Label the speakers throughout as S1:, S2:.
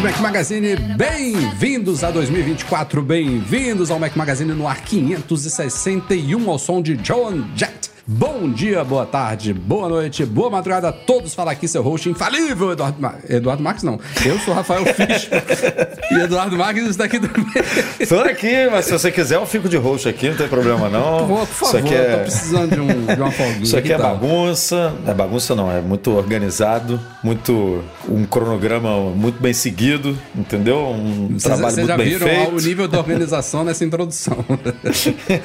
S1: Do Mac Magazine, bem-vindos a 2024, bem-vindos ao Mac Magazine no ar 561 ao som de Joan Jett. Bom dia, boa tarde, boa noite, boa madrugada a todos. Fala aqui seu host infalível, Eduardo, Mar... Eduardo Marques, não. Eu sou Rafael Fisch e Eduardo Marques está aqui também.
S2: Tô aqui, mas se você quiser eu fico de host aqui, não tem problema não.
S1: Pô, por favor,
S2: Isso aqui é...
S1: tô precisando de, um, de uma folguinha.
S2: Isso aqui é bagunça, é bagunça não, é muito organizado, muito um cronograma muito bem seguido, entendeu? Um
S1: Vocês,
S2: trabalho
S1: vocês
S2: muito
S1: já
S2: bem
S1: viram
S2: feito.
S1: o nível de organização nessa introdução.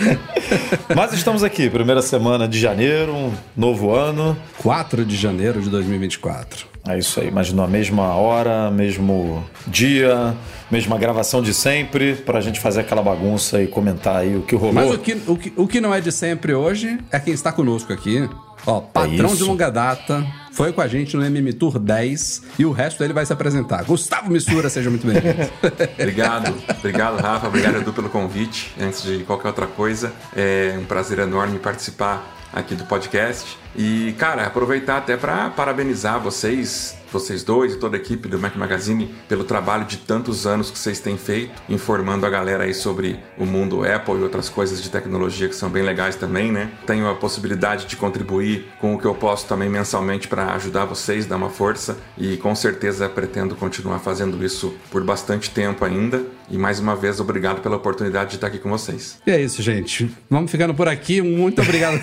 S2: Mas estamos aqui, primeira semana de janeiro, um novo ano.
S1: 4 de janeiro de 2024.
S2: É isso aí, mas na mesma hora, mesmo dia, mesma gravação de sempre, pra gente fazer aquela bagunça e comentar aí o que rolou.
S1: Mas o que, o, que, o que não é de sempre hoje é quem está conosco aqui. Ó, patrão
S2: isso.
S1: de longa data, foi com a gente no MM Tour 10 e o resto ele vai se apresentar. Gustavo Missura, seja muito bem-vindo.
S3: Obrigado, obrigado Rafa, obrigado Edu pelo convite. Antes de qualquer outra coisa, é um prazer enorme participar aqui do podcast. E, cara, aproveitar até para parabenizar vocês, vocês dois e toda a equipe do Mac Magazine pelo trabalho de tantos anos que vocês têm feito, informando a galera aí sobre o mundo Apple e outras coisas de tecnologia que são bem legais também, né? Tenho a possibilidade de contribuir com o que eu posso também mensalmente para ajudar vocês, dar uma força e com certeza pretendo continuar fazendo isso por bastante tempo ainda. E mais uma vez, obrigado pela oportunidade de estar aqui com vocês.
S1: E é isso, gente. Vamos ficando por aqui. Muito obrigado.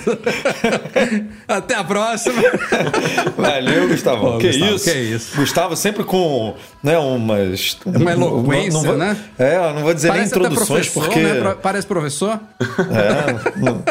S1: Até a próxima.
S2: Valeu, Gustavo.
S1: Ô,
S2: que,
S1: Gustavo,
S2: isso?
S1: que isso.
S2: Gustavo sempre com né, umas.
S1: Uma eloquência,
S2: não vou-
S1: né?
S2: É, eu não vou dizer nem
S1: Parece até
S2: introduções, porque.
S1: né? Parece professor.
S2: É, no,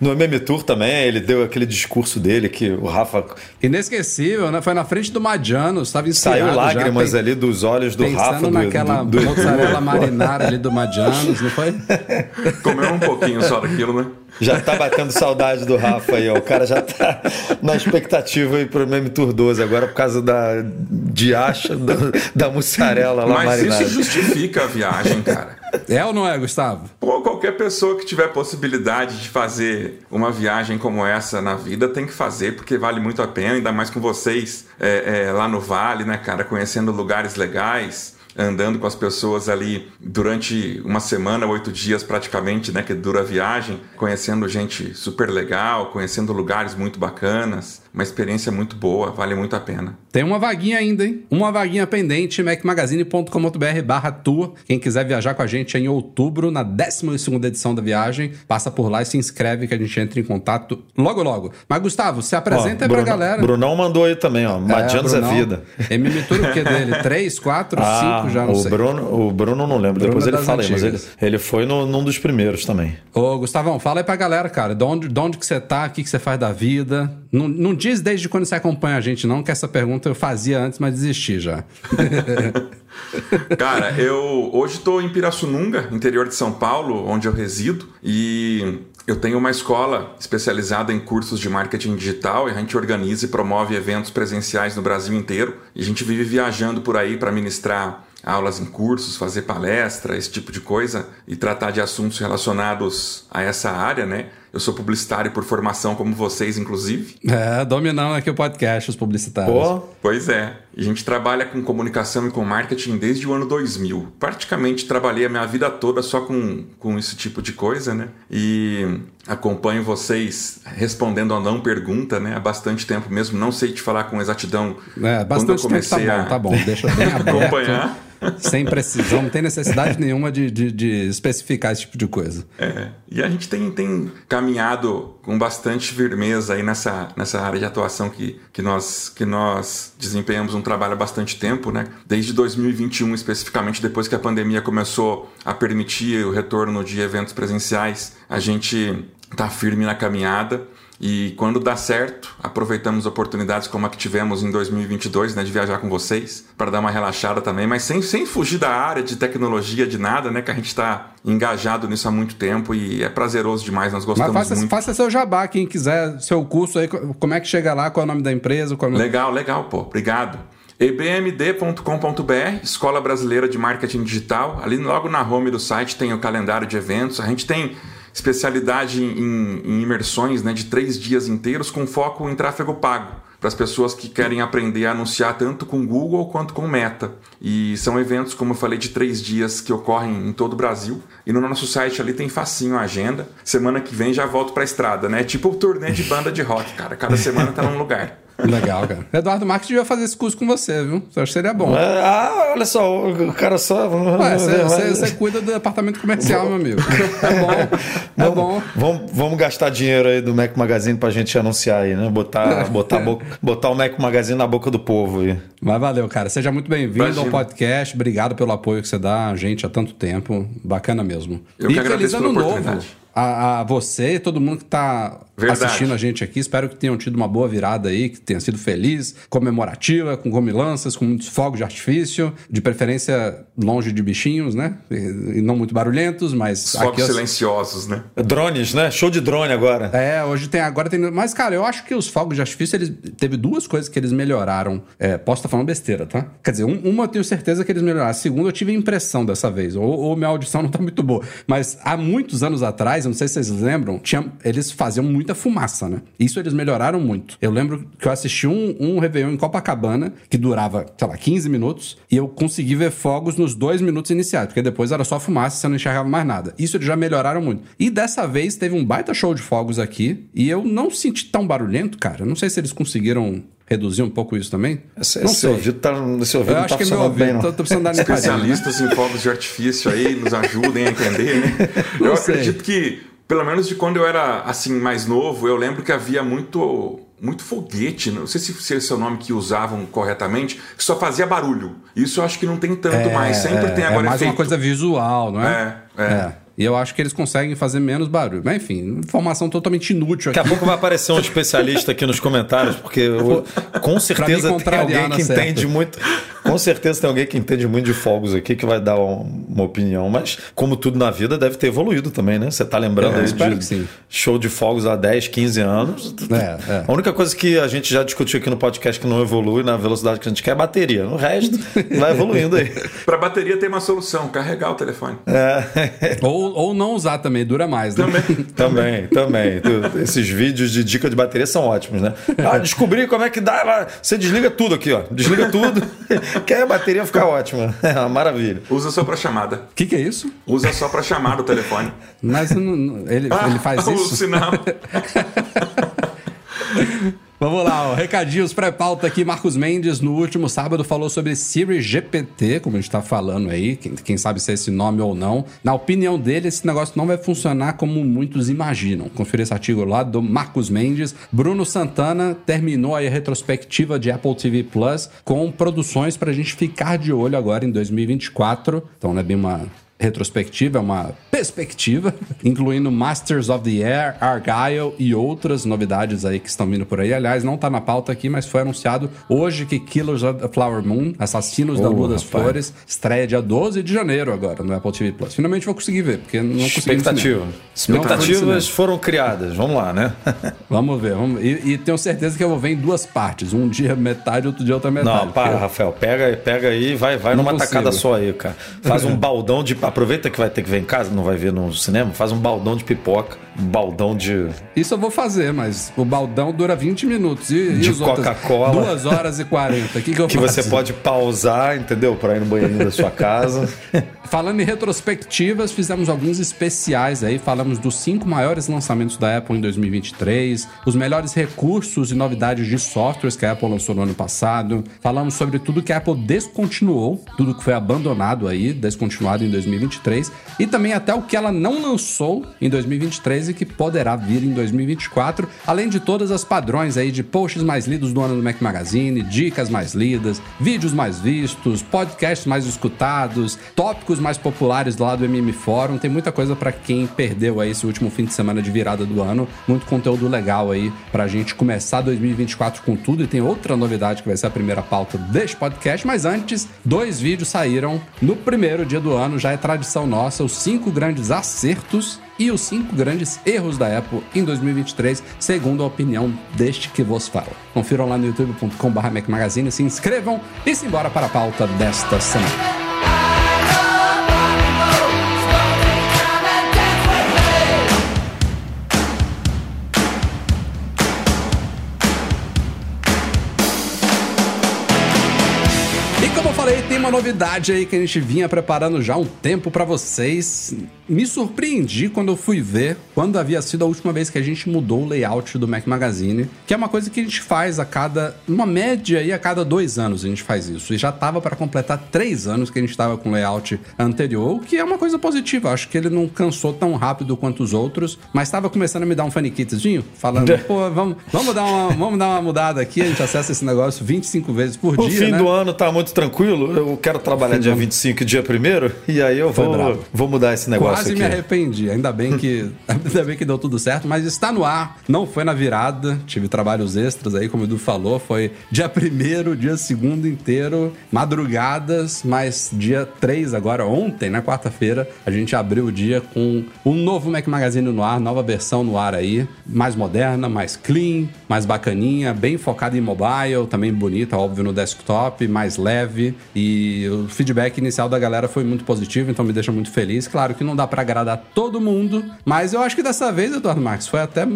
S2: no MM Tour também, ele deu aquele discurso dele que o Rafa
S1: Inesquecível, né? Foi na frente do Madiano. Estava inspirado
S2: saiu
S1: já,
S2: lágrimas
S1: pen-
S2: ali dos olhos do
S1: Pensando
S2: Rafa. Do,
S1: naquela
S2: do, do-
S1: mozzarella marinara ali do Madianos, não foi?
S3: Comeu um pouquinho só daquilo, né?
S2: Já tá batendo saudade do Rafa aí, ó. O cara já tá na expectativa aí pro MM Tour 12 agora por causa da diacha da, da mussarela lá
S3: Mas
S2: marinada.
S3: isso justifica a viagem, cara.
S1: É ou não é, Gustavo?
S3: Pô, qualquer pessoa que tiver possibilidade de fazer uma viagem como essa na vida tem que fazer, porque vale muito a pena, ainda mais com vocês é, é, lá no Vale, né, cara? Conhecendo lugares legais, andando com as pessoas ali durante uma semana, oito dias praticamente, né, que dura a viagem, conhecendo gente super legal, conhecendo lugares muito bacanas. Uma experiência muito boa, vale muito a pena.
S1: Tem uma vaguinha ainda, hein? Uma vaguinha pendente, macmagazine.com.br barra tour. Quem quiser viajar com a gente em outubro, na 12ª edição da viagem, passa por lá e se inscreve que a gente entra em contato logo logo. Mas, Gustavo, se
S2: Ó,
S1: apresenta aí pra
S2: Bruno-
S1: galera.
S2: Brunão mandou aí também, ó. Madianos é,
S1: Brunão.
S2: vida.
S1: MM Tour o que dele? 3, 4, 5, já não
S2: o
S1: sei.
S2: Bruno, o Bruno não lembro,
S1: Bruno
S2: depois
S1: é
S2: ele
S1: das
S2: fala aí, mas ele, ele foi no, num dos primeiros também.
S1: Ô, Gustavão, fala aí pra galera, cara, de onde, de onde que você tá, o que, que você faz da vida. Não, não diz desde quando você acompanha a gente, não, que essa pergunta eu fazia antes, mas desisti já.
S3: Cara, eu hoje estou em Pirassununga, interior de São Paulo, onde eu resido, e eu tenho uma escola especializada em cursos de marketing digital e a gente organiza e promove eventos presenciais no Brasil inteiro. E a gente vive viajando por aí para ministrar aulas em cursos, fazer palestra, esse tipo de coisa e tratar de assuntos relacionados a essa área, né? Eu sou publicitário por formação, como vocês, inclusive.
S1: É, dominando aqui o podcast, os publicitários.
S2: Pô,
S3: Pois é. A gente trabalha com comunicação e com marketing desde o ano 2000. Praticamente trabalhei a minha vida toda só com, com esse tipo de coisa, né? E acompanho vocês respondendo a não pergunta, né? Há bastante tempo mesmo. Não sei te falar com exatidão
S1: É,
S3: quando eu
S1: bastante tempo tá
S3: comecei
S1: bom,
S3: a
S1: tá bom. Deixa bem aberto.
S3: acompanhar.
S1: Sem precisão, não tem necessidade nenhuma de, de, de especificar esse tipo de coisa.
S3: É, e a gente tem, tem caminhado com bastante firmeza aí nessa, nessa área de atuação que, que, nós, que nós desempenhamos um trabalho há bastante tempo, né? Desde 2021, especificamente, depois que a pandemia começou a permitir o retorno de eventos presenciais, a gente está firme na caminhada. E quando dá certo, aproveitamos oportunidades como a que tivemos em 2022, né, de viajar com vocês, para dar uma relaxada também, mas sem, sem fugir da área de tecnologia, de nada, né, que a gente está engajado nisso há muito tempo e é prazeroso demais, nós gostamos
S1: Mas faça,
S3: muito.
S1: faça seu jabá, quem quiser seu curso aí, como é que chega lá, qual é o nome da empresa, qual é o nome...
S3: Legal, legal, pô, obrigado. ebmd.com.br, Escola Brasileira de Marketing Digital. Ali logo na home do site tem o calendário de eventos. A gente tem especialidade em, em imersões né, de três dias inteiros com foco em tráfego pago para as pessoas que querem aprender a anunciar tanto com Google quanto com Meta. E são eventos, como eu falei, de três dias que ocorrem em todo o Brasil. E no nosso site ali tem facinho a agenda. Semana que vem já volto para a estrada, né? Tipo o turnê de banda de rock, cara. Cada semana tá num lugar.
S1: Legal, cara. Eduardo Marques devia fazer esse curso com você, viu? Eu acho que seria bom.
S2: É, ah, olha só, o cara só.
S1: Ué, você, você- você cuida do departamento comercial, meu amigo. É bom. É bom.
S2: Vamos, vamos gastar dinheiro aí do Mac Magazine pra gente anunciar aí, né? Botar, botar, boca- botar o Mac Magazine na boca do povo aí.
S1: Mas valeu, cara. Seja muito bem-vindo ao podcast. Obrigado pelo apoio que você dá a gente há tanto tempo. Bacana mesmo.
S3: Eu
S1: e
S3: que
S1: feliz ano novo a, a você e todo mundo que está
S3: Verdade.
S1: assistindo a gente aqui. Espero que tenham tido uma boa virada aí, que tenha sido feliz, comemorativa, com comilanças, com muitos fogos de artifício, de preferência longe de bichinhos, né? E, não muito barulhentos, mas
S3: Fogos
S1: aqui... eu-
S3: silenciosos, né?
S2: Drones, né? Show de drone agora.
S1: É, hoje tem. Agora tem. Mas, cara, eu acho que os fogos de artifício, eles. Teve duas coisas que eles melhoraram. É, posso estar falando besteira, tá? Quer dizer, um- uma eu tenho certeza que eles melhoraram. A segunda eu tive a impressão dessa vez. Ou, ou minha audição não tá muito boa. Mas há muitos anos atrás, eu não sei se vocês lembram, tinha, eles faziam muita fumaça, né? Isso eles melhoraram muito. Eu lembro que eu assisti um, um Réveillon em Copacabana, que durava, sei lá, 15 minutos, e eu consegui ver fogos nos dois minutos iniciais, porque depois era só fumaça e você não enxergava mais nada. Isso eles já melhoraram muito. E dessa vez teve um baita show de fogos aqui, e eu não senti tão barulhento, cara. Eu não sei se eles conseguiram reduzir um pouco isso também.
S2: Esse,
S1: não
S2: esse
S1: sei.
S2: ouvido tá, esse ouvido
S1: Eu acho
S2: tá
S1: que meu
S2: bem,
S1: ouvido.
S2: não.
S1: Tô, tô precisando dar limpadinha, né?
S3: Especialistas em fogos de artifício aí nos ajudem a entender, né?
S1: Não
S3: eu
S1: sei.
S3: acredito que, pelo menos de quando eu era assim mais novo, eu lembro que havia muito muito foguete, não sei se, se esse é o nome que usavam corretamente, que só fazia barulho. Isso eu acho que não tem tanto mais, sempre tem
S1: é
S3: agora
S1: mais
S3: efeito.
S1: uma coisa visual, não é?
S3: É, é.
S1: E eu acho que eles conseguem fazer menos barulho. Mas enfim, informação totalmente inútil
S2: Daqui
S1: aqui.
S2: a pouco vai aparecer um especialista aqui nos comentários, porque eu- com certeza tem alguém que
S1: certa.
S2: entende muito. Com certeza tem alguém que entende muito de fogos aqui que vai dar um- uma opinião. Mas, como tudo na vida, deve ter evoluído também, né? Você tá lembrando
S1: É,
S2: aí de
S1: que sim.
S2: show de fogos há 10, 15 anos.
S1: É, é.
S2: A única coisa que a gente já discutiu aqui no podcast que não evolui na velocidade que a gente quer é a bateria. O resto vai evoluindo aí.
S3: Para bateria tem uma solução, carregar o telefone.
S1: Ou, ou não usar também, dura mais, né?
S2: Também, também. Tu- Esses vídeos de dica de bateria são ótimos, né? Ah, descobri como é que dá. Você desliga tudo aqui, ó. Desliga tudo, que aí a bateria fica ótima. É uma maravilha.
S3: Usa só para chamada.
S1: O que, que é isso?
S3: Usa só para chamar o telefone.
S1: Mas não- ele, ele faz
S3: o
S1: isso?
S3: sinal.
S1: Vamos lá, ó. recadinhos pré-pauta aqui. Marcos Mendes, no último sábado, falou sobre Siri GPT, como a gente tá falando aí, quem, quem sabe se é esse nome ou não. Na opinião dele, esse negócio não vai funcionar como muitos imaginam. Confira esse artigo lá do Marcos Mendes. Bruno Santana terminou aí a retrospectiva de Apple TV Plus com produções pra gente ficar de olho agora em 2024. Então não é bem uma retrospectiva, é uma perspectiva, incluindo Masters of the Air, Argyle e outras novidades aí que estão vindo por aí. Aliás, não tá na pauta aqui, mas foi anunciado hoje que Killers of the Flower Moon, Assassinos da
S2: Oh,
S1: Lua das
S2: rapaz.
S1: Flores, estreia dia 12 de janeiro agora no Apple TV Plus. Finalmente vou conseguir ver, porque não consegui
S2: Expectativa.
S1: no
S2: Expectativas foram criadas. Vamos lá, né?
S1: Vamos ver. Vamos... E, e tenho certeza que eu vou ver em duas partes. Um dia metade, outro dia outra metade.
S2: Não, para,
S1: porque-
S2: Rafael. Pega, pega aí e vai, vai
S1: Não
S2: numa
S1: consigo.
S2: tacada só aí, cara. Faz um baldão de aproveita que vai ter que ver em casa, não vai ver no cinema, faz um baldão de pipoca, um baldão de.
S1: Isso eu vou fazer, mas o baldão dura 20 minutos. E,
S2: De? Coca-Cola.
S1: 2 horas e 40. O que, que eu
S2: Que
S1: faço?
S2: você pode pausar, entendeu? Pra ir no banheirinho da sua casa.
S1: Falando em retrospectivas, fizemos alguns especiais aí. Falamos dos cinco maiores lançamentos da Apple em 2023, os melhores recursos e novidades de softwares que a Apple lançou no ano passado. Falamos sobre tudo que a Apple descontinuou, tudo que foi abandonado aí, descontinuado em 2023, e também até o que ela não lançou em 2023 e que poderá vir em 2024, além de todas as padrões aí de posts mais lidos do ano do Mac Magazine, dicas mais lidas, vídeos mais vistos, podcasts mais escutados, tópicos mais populares lado do MM Fórum. Tem muita coisa pra quem perdeu aí esse último fim de semana de virada do ano. Muito conteúdo legal aí pra gente começar 2024 com tudo. E tem outra novidade que vai ser a primeira pauta deste podcast. Mas antes, dois vídeos saíram no primeiro dia do ano. Já é tradição nossa, os cinco grandes acertos e os cinco grandes erros da Apple em 2023, segundo a opinião deste que vos fala. Confiram lá no youtube.com.br Mac Magazine, se inscrevam e se embora para a pauta desta semana. Tem uma novidade aí que a gente vinha preparando já há um tempo pra vocês. Me surpreendi quando eu fui ver quando havia sido a última vez que a gente mudou o layout do Mac Magazine, que é uma coisa que a gente faz a cada, uma média aí a cada dois anos a gente faz isso. E já tava para completar três anos que a gente tava com o layout anterior, o que é uma coisa positiva. Acho que ele não cansou tão rápido quanto os outros, mas tava começando a me dar um faniquitezinho, falando, pô, vamos, vamos, dar uma, vamos dar uma mudada aqui, a gente acessa esse negócio 25 vezes por
S2: O
S1: dia,
S2: fim
S1: né?
S2: do ano tá muito tranquilo. Eu quero trabalhar dia
S1: ano.
S2: 25 e dia 1 e aí eu vou, vou mudar esse negócio
S1: Quase
S2: aqui.
S1: me arrependi. Ainda bem que ainda bem que deu tudo certo, mas está no ar. Não foi na virada. Tive trabalhos extras aí, como o Edu falou. Foi dia primeiro, dia segundo inteiro, madrugadas, mas dia 3 agora, ontem, na quarta-feira, a gente abriu o dia com um novo Mac Magazine no ar, nova versão no ar aí, mais moderna, mais clean, mais bacaninha, bem focada em mobile, também bonita, óbvio, no desktop, mais leve. E o feedback inicial da galera foi muito positivo, então me deixa muito feliz. Claro que não dá pra agradar todo mundo, mas eu acho que dessa vez, Eduardo Marques, foi até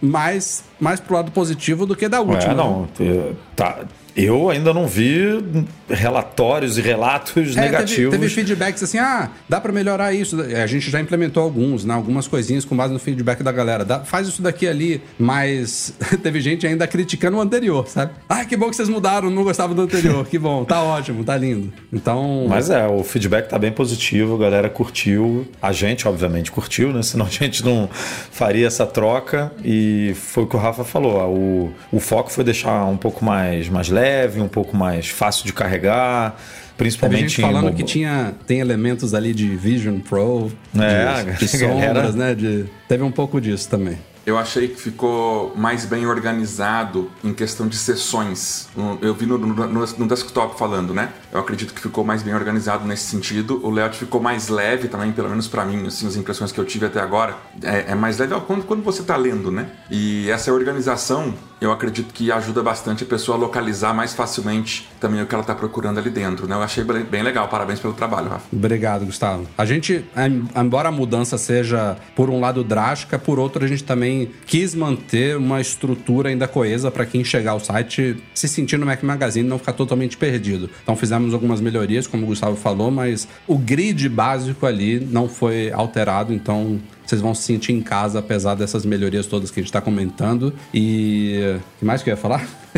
S1: mais, mais pro lado positivo do que da última.
S2: É, não. é, Tá, eu ainda não vi relatórios e relatos
S1: É,
S2: negativos.
S1: Teve, teve feedbacks assim, ah, dá pra melhorar isso. A gente já implementou alguns, né? Algumas coisinhas com base no feedback da galera. Dá- faz isso daqui ali, mas teve gente ainda criticando o anterior, sabe? Ah, que bom que vocês mudaram, não gostava do anterior. Que bom, tá ótimo, tá lindo. Então.
S2: Mas é, o feedback tá bem positivo, a galera curtiu. A gente, obviamente, curtiu, né? Senão a gente não faria essa troca. E foi o que o Rafa falou. O, o foco foi deixar um pouco mais, mais leve, um pouco mais fácil de carregar.
S1: Teve
S2: Principalmente
S1: gente
S2: em
S1: falando
S2: mobo-
S1: que tinha, tem elementos ali de Vision Pro,
S2: É,
S1: de, sombras, né? De, teve um pouco disso também.
S3: Eu achei que ficou mais bem organizado em questão de sessões. Eu vi no, no- no- desktop falando, né? Eu acredito que ficou mais bem organizado nesse sentido. O layout ficou mais leve também, pelo menos pra mim, assim, as impressões que eu tive até agora. É, é mais leve quando, quando você tá lendo, né? E essa organização, eu acredito que ajuda bastante a pessoa a localizar mais facilmente também o que ela tá procurando ali dentro, né? Eu achei bem legal. Parabéns pelo trabalho, Rafa.
S1: Obrigado, Gustavo. A gente, em- embora a mudança seja, por um lado, drástica, por outro, a gente também quis manter uma estrutura ainda coesa para quem chegar ao site se sentir no Mac Magazine e não ficar totalmente perdido. Então fizemos algumas melhorias, como o Gustavo falou, mas o grid básico ali não foi alterado, então vocês vão se sentir em casa, apesar dessas melhorias todas que a gente está comentando. E. O que mais que eu ia falar?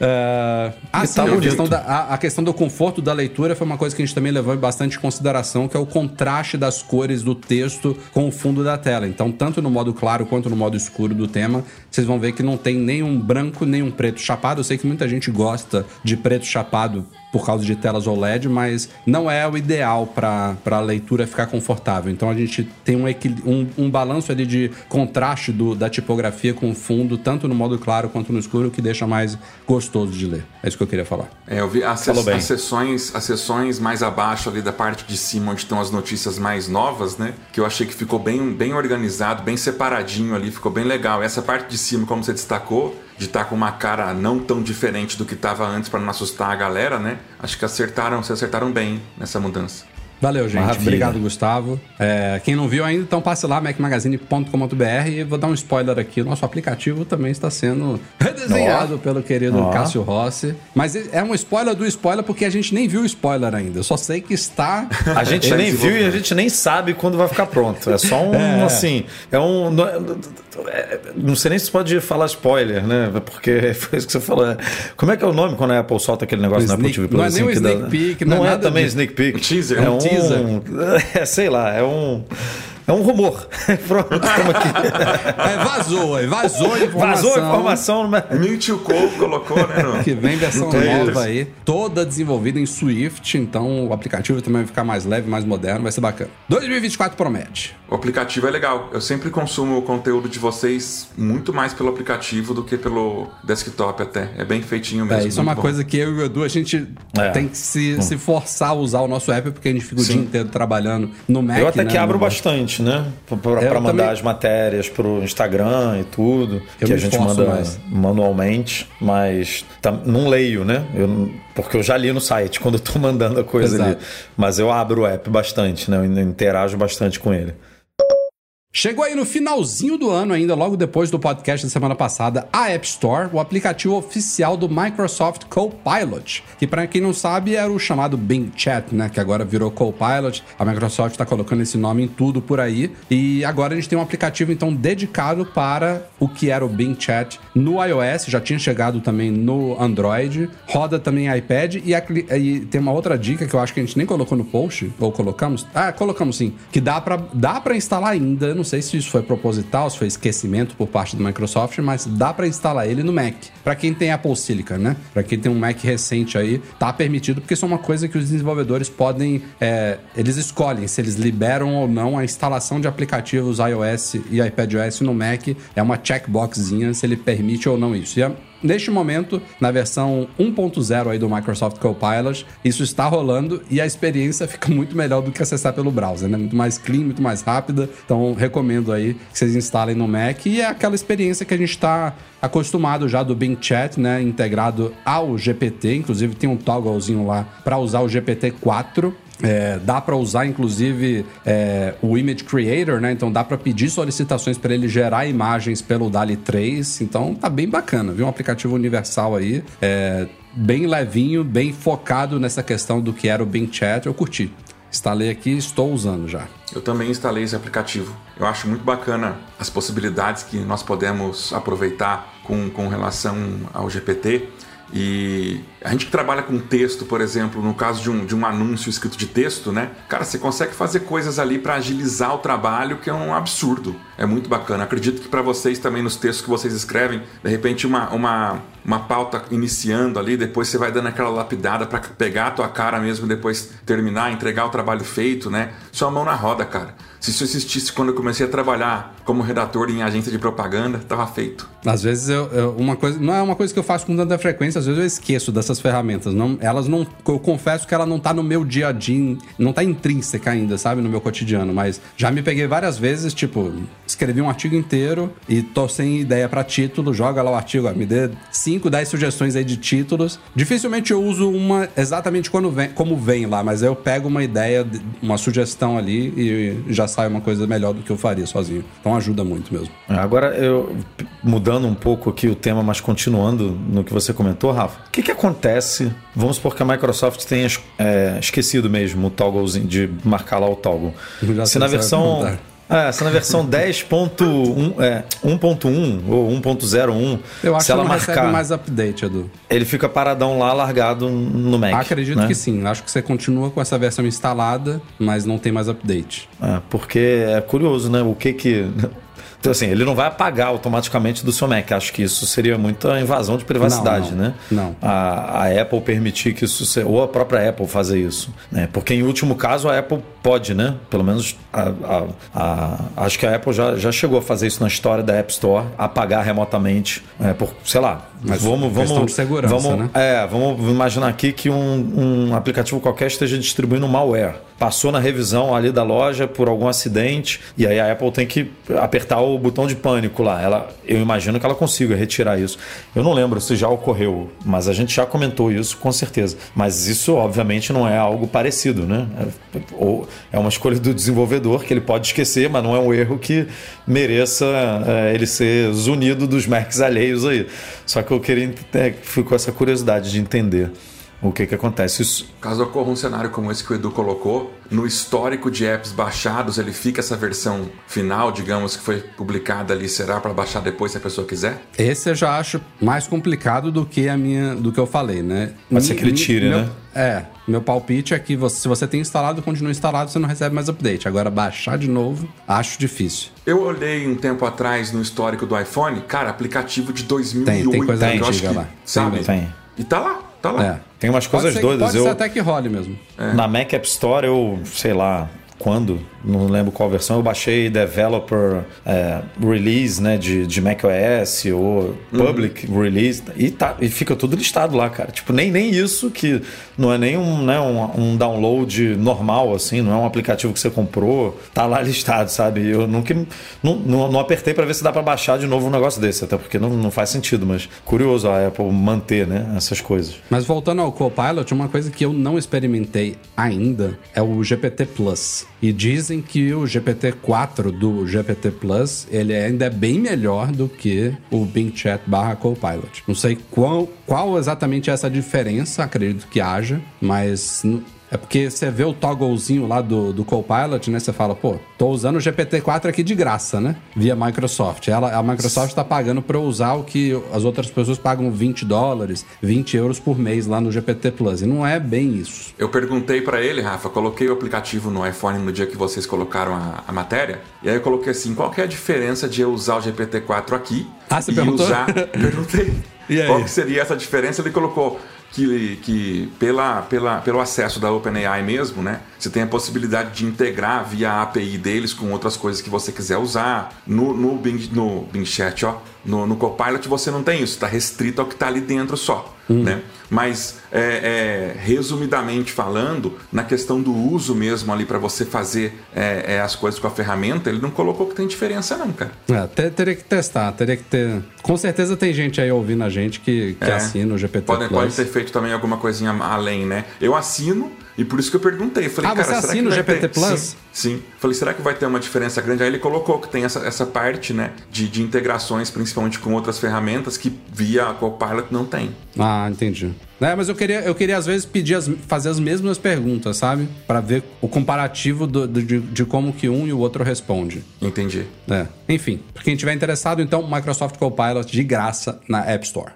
S1: É, Ah, sim, a questão, da, a, a questão do conforto da leitura foi uma coisa que a gente também levou em bastante consideração, que é o contraste das cores do texto com o fundo da tela. Então, tanto no modo claro quanto no modo escuro do tema, vocês vão ver que não tem nem um branco nem um preto chapado. Eu sei que muita gente gosta de preto chapado por causa de telas OLED, mas não é o ideal para a leitura ficar confortável. Então a gente tem um, equil- um, um balanço ali de contraste do- da tipografia com o fundo, tanto no modo claro quanto no escuro, que deixa mais gostoso de ler. É isso que eu queria falar.
S3: É, eu vi as,
S2: Falou bem.
S3: as sessões, as sessões mais abaixo ali da parte de cima, onde estão as notícias mais novas, né? Que eu achei que ficou bem, bem organizado, bem separadinho ali, ficou bem legal. Essa parte de cima, como você destacou, de estar com uma cara não tão diferente do que estava antes para não assustar a galera, né? Acho que acertaram, se acertaram bem nessa mudança.
S1: Valeu, gente.
S2: Maravilha.
S1: Obrigado, Gustavo. É, quem não viu ainda, então passe lá, macmagazine.com.br e vou dar um spoiler aqui. Nosso aplicativo também está sendo redesenhado pelo querido
S2: Ó.
S1: Cássio Rossi. Mas é um spoiler do spoiler porque a gente nem viu o spoiler ainda. Eu só sei que está...
S2: A gente
S3: em
S2: nem viu e a gente nem sabe quando vai ficar pronto. É só um, assim, é um... Não, é- não sei nem se pode falar spoiler, né? Porque foi isso que você falou. é- Como é que é o nome quando a Apple solta aquele negócio na Apple TV Plus?
S1: não é nem
S2: assim,
S1: um
S2: dá-
S1: sneak peek, não
S2: não
S1: é
S2: é, também sneak peek.
S3: Teaser.
S2: É
S3: É
S1: um... teaser.
S2: É, sei lá, é um... É um rumor. Pronto, estamos aqui.
S1: É, vazou, aí, vazou a informação.
S2: Vazou a informação. né?
S3: Mewtwo Cole colocou, né? No...
S1: Que vem versão
S2: É
S1: nova
S2: isso.
S1: aí, toda desenvolvida em Swift, então o aplicativo também vai ficar mais leve, mais moderno, vai ser bacana. 2024 promete.
S3: O aplicativo é legal. Eu sempre consumo o conteúdo de vocês muito mais pelo aplicativo do que pelo desktop até. É bem feitinho mesmo.
S1: É, isso é uma
S3: bom.
S1: coisa que eu e o Edu, a gente
S2: É.
S1: tem que se, se forçar a usar o nosso app, porque a gente fica o dia inteiro trabalhando no Mac.
S2: Eu até
S1: né,
S2: que abro
S1: no-
S2: bastante, né? Pra, pra-
S1: Eu
S2: pra mandar
S1: também-
S2: as matérias pro Instagram e tudo.
S1: Eu
S2: que a gente manda
S1: mais.
S2: manualmente, mas tá- não leio, né? Eu porque eu já li no site quando eu tô mandando a coisa ali.
S1: Exato.
S2: Mas eu abro o app bastante, né? Eu interajo bastante com ele.
S1: Chegou aí no finalzinho do ano ainda, logo depois do podcast da semana passada, a App Store, o aplicativo oficial do Microsoft Copilot, que para quem não sabe era o chamado Bing Chat, né, que agora virou Copilot. A Microsoft está colocando esse nome em tudo por aí e agora a gente tem um aplicativo então dedicado para o que era o Bing Chat no iOS, já tinha chegado também no Android, roda também iPad e, acli- e tem uma outra dica que eu acho que a gente nem colocou no post, ou colocamos? Ah, colocamos sim, que dá para dá para instalar ainda, não sei se isso foi proposital, se foi esquecimento por parte do Microsoft, mas dá para instalar ele no Mac. Para quem tem Apple Silicon, né? Para quem tem um Mac recente aí, tá permitido porque isso é uma coisa que os desenvolvedores podem, é, eles escolhem se eles liberam ou não a instalação de aplicativos iOS e iPadOS no Mac. É uma checkboxzinha se ele permite ou não isso. E a- Neste momento, na versão 1.0 aí do Microsoft Copilot, isso está rolando e a experiência fica muito melhor do que acessar pelo browser, né? Muito mais clean, muito mais rápida. Então, recomendo aí que vocês instalem no Mac e é aquela experiência que a gente está acostumado já do Bing Chat, né? Integrado ao GPT, inclusive tem um togglezinho lá para usar o GPT 4. É, dá para usar, inclusive, é, o Image Creator, né? Então dá para pedir solicitações para ele gerar imagens pelo DALI 3. Então tá bem bacana, viu? Um aplicativo universal aí, é, bem levinho, bem focado nessa questão do que era o Bing Chat. Eu curti. Instalei aqui estou usando já.
S3: Eu também instalei esse aplicativo. Eu acho muito bacana as possibilidades que nós podemos aproveitar com, com relação ao GPT. E a gente que trabalha com texto, por exemplo, no caso de um, de um anúncio escrito de texto, né? Cara, você consegue fazer coisas ali para agilizar o trabalho que é um absurdo. É muito bacana. Acredito que para vocês também, nos textos que vocês escrevem, de repente uma, uma, uma pauta iniciando ali, depois você vai dando aquela lapidada para pegar a tua cara mesmo, depois terminar, entregar o trabalho feito, né? Só a mão na roda, cara. Se isso existisse quando eu comecei a trabalhar como redator em agência de propaganda, tava feito.
S1: Às vezes eu, eu- uma coisa não é uma coisa que eu faço com tanta frequência, às vezes eu esqueço dessas ferramentas. Não, elas não, eu confesso que ela não tá no meu dia a dia, não tá intrínseca ainda, sabe, no meu cotidiano, mas já me peguei várias vezes, tipo, escrevi um artigo inteiro e tô sem ideia pra título, joga lá o artigo, ó, me dê 5, 10 sugestões aí de títulos. Dificilmente eu uso uma exatamente quando vem, como vem lá, mas eu pego uma ideia, de- uma sugestão ali e já sai uma coisa melhor do que eu faria sozinho. Então ajuda muito mesmo.
S2: Agora, eu mudando um pouco aqui o tema, mas continuando no que você comentou, Rafa, o que, que acontece? Vamos supor que a Microsoft tenha é, esquecido mesmo o togglezinho de marcar lá o toggle. Se na versão. É, se na versão 10.1 é, 1.1 ou 1.01,
S1: Eu acho
S2: se ela
S1: que não
S2: marcar,
S1: mais update, Edu.
S2: ele fica paradão lá, largado no Mac.
S1: Acredito
S2: né?
S1: que sim. Acho que você continua com essa versão instalada, mas não tem mais update.
S2: É, porque é curioso, né? O que que. Então, assim, ele não vai apagar automaticamente do seu Mac. Acho que isso seria muita invasão de privacidade,
S1: Não, não.
S2: né?
S1: Não.
S2: A, a Apple permitir que isso seja. Ou a própria Apple fazer isso. Né? Porque, em último caso, a Apple pode, né? Pelo menos, a, a- acho que a Apple já, já chegou a fazer isso na história da App Store apagar remotamente. É, por, sei lá.
S1: Mas
S2: vamos,
S1: questão
S2: vamos,
S1: de segurança,
S2: vamos,
S1: né?
S2: é, vamos imaginar aqui que um, um aplicativo qualquer esteja distribuindo malware. Passou na revisão ali da loja por algum acidente e aí a Apple tem que apertar o, o botão de pânico lá. Ela, eu imagino que ela consiga retirar isso. Eu não lembro se já ocorreu, mas a gente já comentou isso com certeza. Mas isso, obviamente, não é algo parecido, né? É, ou é uma escolha do desenvolvedor que ele pode esquecer, mas não é um erro que mereça é, ele ser zunido dos Macs alheios aí. Só que eu queria, é, ficou essa curiosidade de entender o que que acontece. Isso...
S3: Caso ocorra um cenário como esse que o Edu colocou, no histórico de apps baixados, ele fica essa versão final, digamos, que foi publicada ali, será para baixar depois se a pessoa quiser?
S1: Esse eu já acho mais complicado do que a minha, do que eu falei, né?
S2: Pode ser que ele tire,
S1: meu,
S2: né?
S1: É, meu palpite é que você, se você tem instalado, continua instalado, você não recebe mais update. Agora, baixar de novo, acho difícil.
S3: Eu olhei um tempo atrás no histórico do iPhone, cara, aplicativo de 2008.
S1: Tem, tem coisa antiga lá.
S3: Sabe?
S2: Tem.
S3: E tá lá, tá lá.
S1: É.
S2: Tem umas coisas
S1: pode ser,
S2: doidas.
S1: Pode
S2: eu...
S1: ser até que role mesmo.
S2: Na Mac App Store, eu, sei lá, quando, não lembro qual versão, eu baixei Developer é, Release, né, de, de macOS ou Public Release e, tá, e fica tudo listado lá, cara. Tipo, nem, nem isso que não é nem um, né, um, um download normal, assim, não é um aplicativo que você comprou, tá lá listado, sabe? Eu nunca, não, não, não apertei para ver se dá para baixar de novo um negócio desse, até porque não, não faz sentido, mas curioso a Apple manter, né, essas coisas.
S1: Mas voltando ao Copilot, uma coisa que eu não experimentei ainda é o GPT Plus. E dizem que o GPT-4 do GPT Plus, ele ainda é bem melhor do que o Bing Chat barra Copilot. Não sei qual, qual exatamente é essa diferença, acredito que haja, mas é porque você vê o togglezinho lá do, do Copilot, né? Você fala, pô, tô usando o GPT-4 aqui de graça, né? Via Microsoft. Ela, a Microsoft tá pagando pra eu usar o que as outras pessoas pagam 20 dólares, 20 euros por mês lá no GPT Plus. E não é bem isso.
S3: Eu perguntei pra ele, Rafa, coloquei o aplicativo no iPhone no dia que vocês colocaram a, a matéria, e aí eu coloquei assim, qual que é a diferença de eu usar o GPT-4 aqui
S1: Ah, você
S3: e
S1: perguntou?
S3: usar... Perguntei. Qual que seria essa diferença? Ele colocou que, que pela, pela, pelo acesso da OpenAI mesmo, né? Você tem a possibilidade de integrar via API deles com outras coisas que você quiser usar. No, no, Bing, no Bing Chat, ó, no, no Copilot você não tem isso, está restrito ao que está ali dentro só. Né? Mas, é, é, resumidamente falando, na questão do uso mesmo ali para você fazer é, é, as coisas com a ferramenta, ele não colocou que tem diferença, não, cara.
S1: É, te- teria que testar, teria que ter. Com certeza tem gente aí ouvindo a gente que, que
S3: É.
S1: assina o GPT
S3: Pode, pode ter feito também alguma coisinha além, né? Eu assino e por isso que eu perguntei. Falei,
S1: Ah,
S3: cara,
S1: você
S3: será
S1: assina
S3: que
S1: o
S3: vai
S1: GPT
S3: ter...
S1: Plus?
S3: Sim, sim. Falei, será que vai ter uma diferença grande? Aí ele colocou que tem essa, essa parte, né, de, de integrações, principalmente com outras ferramentas que via Copilot não tem.
S1: Ah, entendi. É, mas eu queria, eu queria às vezes pedir as, fazer as mesmas perguntas, sabe? Pra ver o comparativo do- do- de, de como que um e o outro responde.
S3: Entendi.
S1: É. Enfim, pra quem tiver interessado, então, Microsoft Copilot de graça na App Store.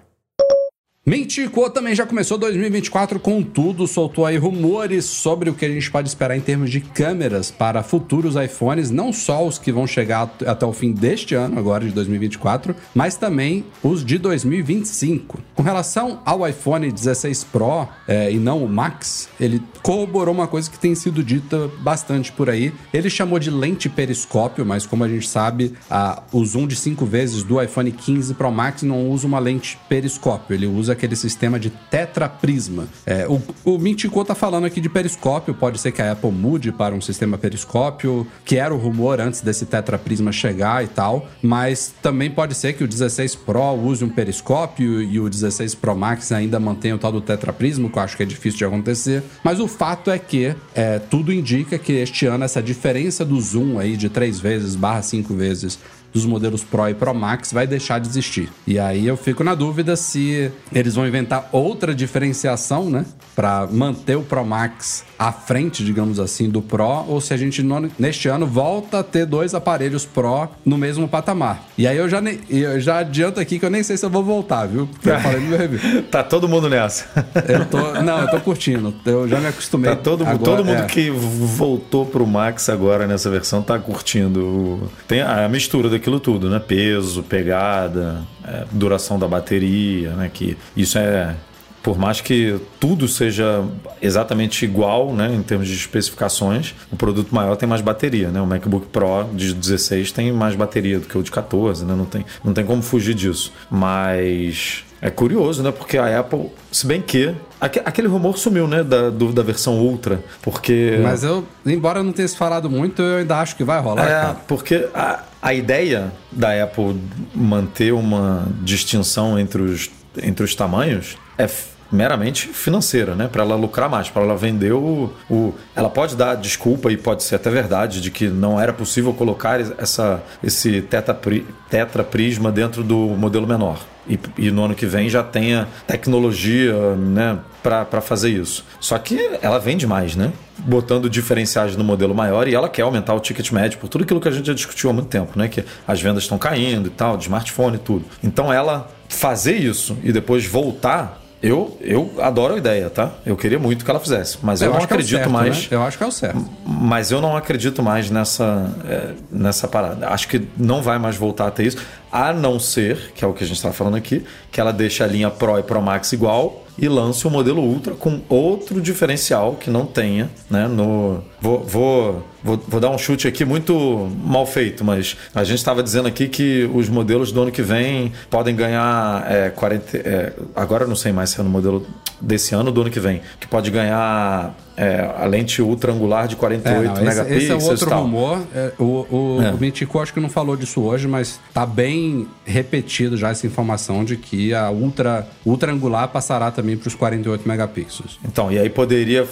S1: Mentico também já começou 2024 com tudo, soltou aí rumores sobre o que a gente pode esperar em termos de câmeras para futuros iPhones, não só os que vão chegar at- até o fim deste ano, agora de 2024, mas também os de 2025. Com relação ao iPhone 16 Pro é, e não o Max, ele corroborou uma coisa que tem sido dita bastante por aí. Ele chamou de lente periscópio, mas como a gente sabe, a- o zoom de 5 vezes do iPhone 15 Pro Max não usa uma lente periscópio, ele usa aquele sistema de tetraprisma. É, o, o Mintico tá falando aqui de periscópio, pode ser que a Apple mude para um sistema periscópio, que era o rumor antes desse tetraprisma chegar e tal, mas também pode ser que o 16 Pro use um periscópio e o 16 Pro Max ainda mantenha o tal do tetraprisma, que eu acho que é difícil de acontecer. Mas o fato é que é, tudo indica que este ano essa diferença do zoom aí de 3 vezes barra 5 vezes dos modelos Pro e Pro Max vai deixar de existir. E aí eu fico na dúvida se eles vão inventar outra diferenciação, né, para manter o Pro Max à frente, digamos assim, do Pro, ou se a gente neste ano volta a ter dois aparelhos Pro no mesmo patamar. E aí eu já nem- eu já adianto aqui que eu nem sei se eu vou voltar, viu? Porque eu falei no meu review.
S2: Tá todo mundo nessa.
S1: Eu tô, não, eu tô curtindo. Eu já me acostumei.
S2: Tá todo,
S1: Agora,
S2: todo mundo
S1: é.
S2: que voltou pro Max agora nessa versão tá curtindo. Tem a mistura daquilo tudo, né? Peso, pegada, é, duração da bateria, né? Que isso é. Por mais que tudo seja exatamente igual, né, em termos de especificações, o produto maior tem mais bateria, né? O MacBook Pro de 16 tem mais bateria do que o de 14, né? Não tem, não tem como fugir disso. Mas é curioso, né? Porque a Apple, se bem que aque- aquele rumor sumiu, né, da, do- da versão Ultra, porque
S1: Mas eu, embora eu não tenha se falado muito, eu ainda acho que vai rolar.
S2: é,
S1: cara.
S2: porque a- a ideia da Apple manter uma distinção entre os, entre os tamanhos é meramente financeira, né? Para ela lucrar mais, para ela vender o, o, Ela pode dar desculpa e pode ser até verdade de que não era possível colocar essa, esse tetra, tetra dentro do modelo menor. E, e, no ano que vem já tenha tecnologia né, para fazer isso. Só que ela vende mais, né? Botando diferenciais no modelo maior e ela quer aumentar o ticket médio por tudo aquilo que a gente já discutiu há muito tempo, né? Que as vendas estão caindo e tal, de smartphone e tudo. Então ela fazer isso e depois voltar eu, eu adoro a ideia, tá? Eu queria muito que ela fizesse, mas eu, eu não acredito
S1: é certo,
S2: mais.
S1: Né? Eu acho que é o certo.
S2: Mas eu não acredito mais nessa, é, nessa parada. Acho que não vai mais voltar a ter isso, a não ser, que é o que a gente está falando aqui, que ela deixe a linha Pro e Pro Max igual e lance o modelo Ultra com outro diferencial que não tenha, né? No, vou, vou, vou, vou dar um chute aqui muito mal feito, mas a gente estava dizendo aqui que os modelos do ano que vem podem ganhar é, 40. É, agora eu não sei mais se é no modelo desse ano ou do ano que vem, que pode ganhar é, a lente ultra angular de 48 é, não, megapixels.
S1: Esse, esse é outro rumor. É, o o, é. o Mitico acho que não falou disso hoje, mas tá bem repetido já essa informação de que a ultra, ultra angular passará também para os 48 megapixels.
S2: Então, e aí poderia.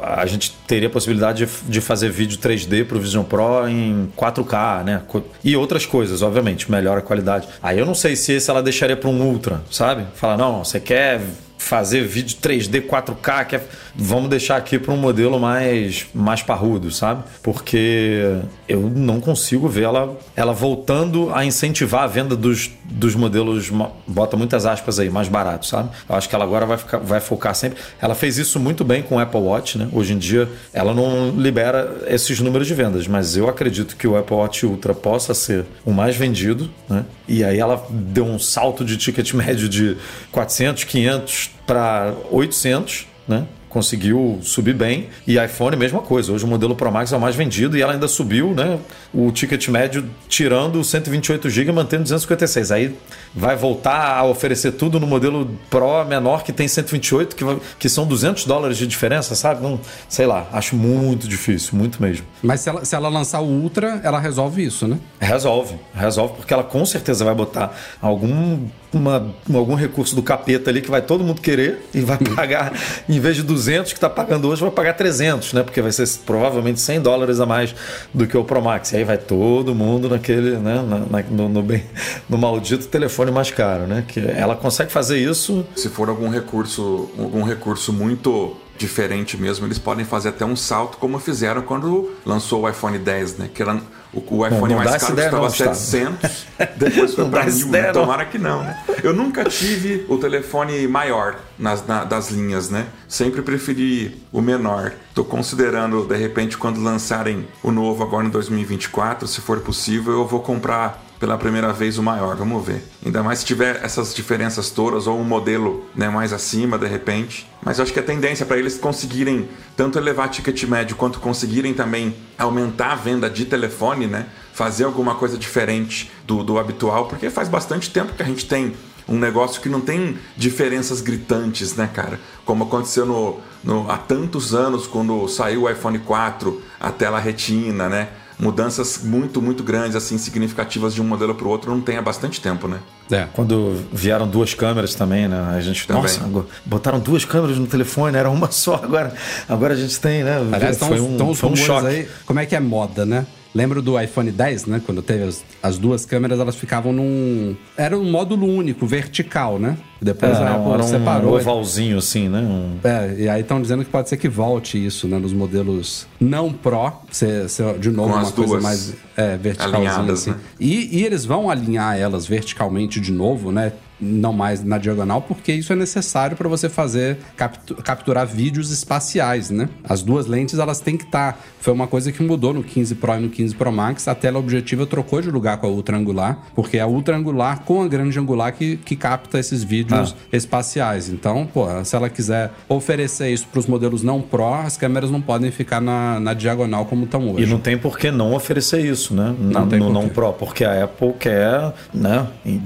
S2: A gente teria a possibilidade de, de fazer vídeo 3D para o Vision Pro em 4K, né? E outras coisas, obviamente, melhora a qualidade. Aí eu não sei se esse ela deixaria para um ultra, sabe? Fala, não, você quer fazer vídeo 3D 4K, que é... vamos deixar aqui para um modelo mais mais parrudo, sabe? Porque eu não consigo ver ela, ela voltando a incentivar a venda dos, dos modelos, bota muitas aspas aí, mais baratos, sabe? Eu acho que ela agora vai, ficar, vai focar sempre. Ela fez isso muito bem com o Apple Watch, né? Hoje em dia ela não libera esses números de vendas, mas eu acredito que o Apple Watch Ultra possa ser o mais vendido, né? E aí ela deu um salto de ticket médio de 400, 500 para 800, né? Conseguiu subir bem. E iPhone, mesma coisa. Hoje o modelo Pro Max é o mais vendido e ela ainda subiu, né? O ticket médio tirando 128 GB mantendo 256. Aí vai voltar a oferecer tudo no modelo Pro menor que tem 128, que, que são 200 dólares de diferença, sabe? Não, sei lá, acho muito difícil, muito mesmo.
S1: Mas se ela, se ela lançar o Ultra, ela resolve isso, né?
S2: Resolve, resolve, porque ela com certeza vai botar algum uma, algum recurso do capeta ali que vai todo mundo querer e vai pagar, em vez de 200 que está pagando hoje, vai pagar 300, né? Porque vai ser provavelmente 100 dólares a mais do que o Pro Max. E aí vai todo mundo naquele, né? Na, na, no, no, bem, no maldito telefone mais caro, né? Que ela consegue fazer isso.
S3: Se for algum recurso, algum recurso muito diferente mesmo, eles podem fazer até um salto como fizeram quando lançou o iPhone 10, né? Que era o, o iPhone não, não mais caro custava 700, depois foi para mil. Né? Tomara que não, né? Eu nunca tive o telefone maior nas, na, das linhas, né? Sempre preferi o menor. Estou considerando, de repente, quando lançarem o novo agora em 2024, se for possível, eu vou comprar pela primeira vez o maior, vamos ver. Ainda mais se tiver essas diferenças todas ou um modelo né, mais acima de repente. Mas eu acho que a tendência para eles conseguirem tanto elevar ticket médio quanto conseguirem também aumentar a venda de telefone, né? Fazer alguma coisa diferente do, do habitual, porque faz bastante tempo que a gente tem um negócio que não tem diferenças gritantes, né, cara? Como aconteceu no, no, há tantos anos quando saiu o iPhone 4, a tela retina, né? Mudanças muito, muito grandes, assim, significativas de um modelo para o outro não tem há bastante tempo, né?
S2: É. Quando vieram duas câmeras também, né? A gente, também. nossa, botaram duas câmeras no telefone, era uma só, agora, agora a gente tem, né?
S1: Aliás, foi um, foi um choque. Aí, como é que é moda, né? Lembro do iPhone 10, né? Quando teve as, as, duas câmeras, elas ficavam num. Era um módulo único, vertical, né?
S2: Depois é, a Apple era um separou. Um ovalzinho assim, né? Um...
S1: É, e aí estão dizendo que pode ser que volte isso, né? Nos modelos não Pro, ser, ser de novo Com uma coisa mais é, verticalzinha assim. Né? E, e eles vão alinhar elas verticalmente de novo, né? Não mais na diagonal, porque isso é necessário para você fazer captu capturar vídeos espaciais, né? As duas lentes elas têm que estar. Tá, foi uma coisa que mudou no 15 Pro e no 15 Pro Max. A tela objetiva trocou de lugar com a ultra angular, porque é a ultra angular com a grande angular que, que capta esses vídeos ah. espaciais. Então, pô, se ela quiser oferecer isso para os modelos não Pro, as câmeras não podem ficar na, na diagonal como estão hoje.
S2: E não tem por que não oferecer isso, né? Na, não no não Pro, porque a Apple quer, né? E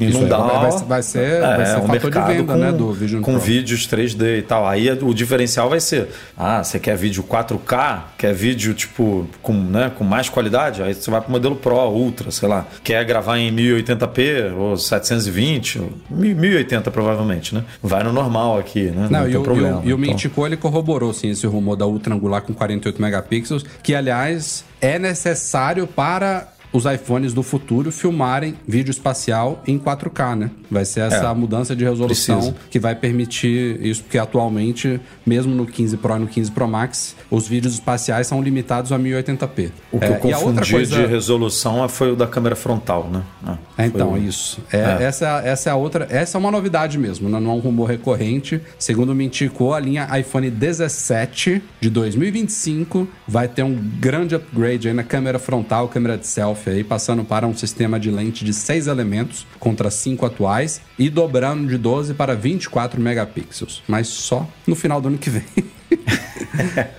S1: Isso
S2: não
S1: aí
S2: dá.
S1: vai- vai- vai ser-
S2: é,
S1: vai ser
S2: um
S1: fator de
S2: mercado
S1: venda,
S2: com,
S1: né, do Vision
S2: com
S1: Pro.
S2: vídeos 3D e tal. Aí o diferencial vai ser: ah, você quer vídeo 4K? Quer vídeo tipo com, né, com mais qualidade? Aí você vai pro modelo Pro, Ultra, sei lá. Quer gravar em 1080p ou 720? ou 1080 provavelmente, né? Vai no normal aqui, né?
S1: Não,
S2: Não,
S1: e,
S2: tem
S1: o,
S2: problema.
S1: e o, e o
S2: Então-
S1: Mintico, ele corroborou, sim, esse rumor da Ultra Angular com 48 megapixels, que, aliás, é necessário para os iPhones do futuro filmarem vídeo espacial em 4K, né? Vai ser essa
S2: É.
S1: mudança de resolução
S2: Precisa.
S1: que vai permitir isso, porque atualmente, mesmo no 15 Pro e no 15 Pro Max, os vídeos espaciais são limitados a 1080p.
S2: O que
S1: É,
S2: eu confundi
S1: coisa...
S2: de resolução foi o da câmera frontal, né? Ah,
S1: É, então,
S2: o-
S1: isso. É, Essa, essa é a outra. Essa é uma novidade mesmo, né? não é um rumor recorrente. Segundo o Mintico, a linha iPhone 17 de 2025 vai ter um grande upgrade aí na câmera frontal, câmera de selfie aí, passando para um sistema de lente de 6 elementos contra 5 atuais e dobrando de 12 para 24 megapixels. Mas só no final do ano que vem.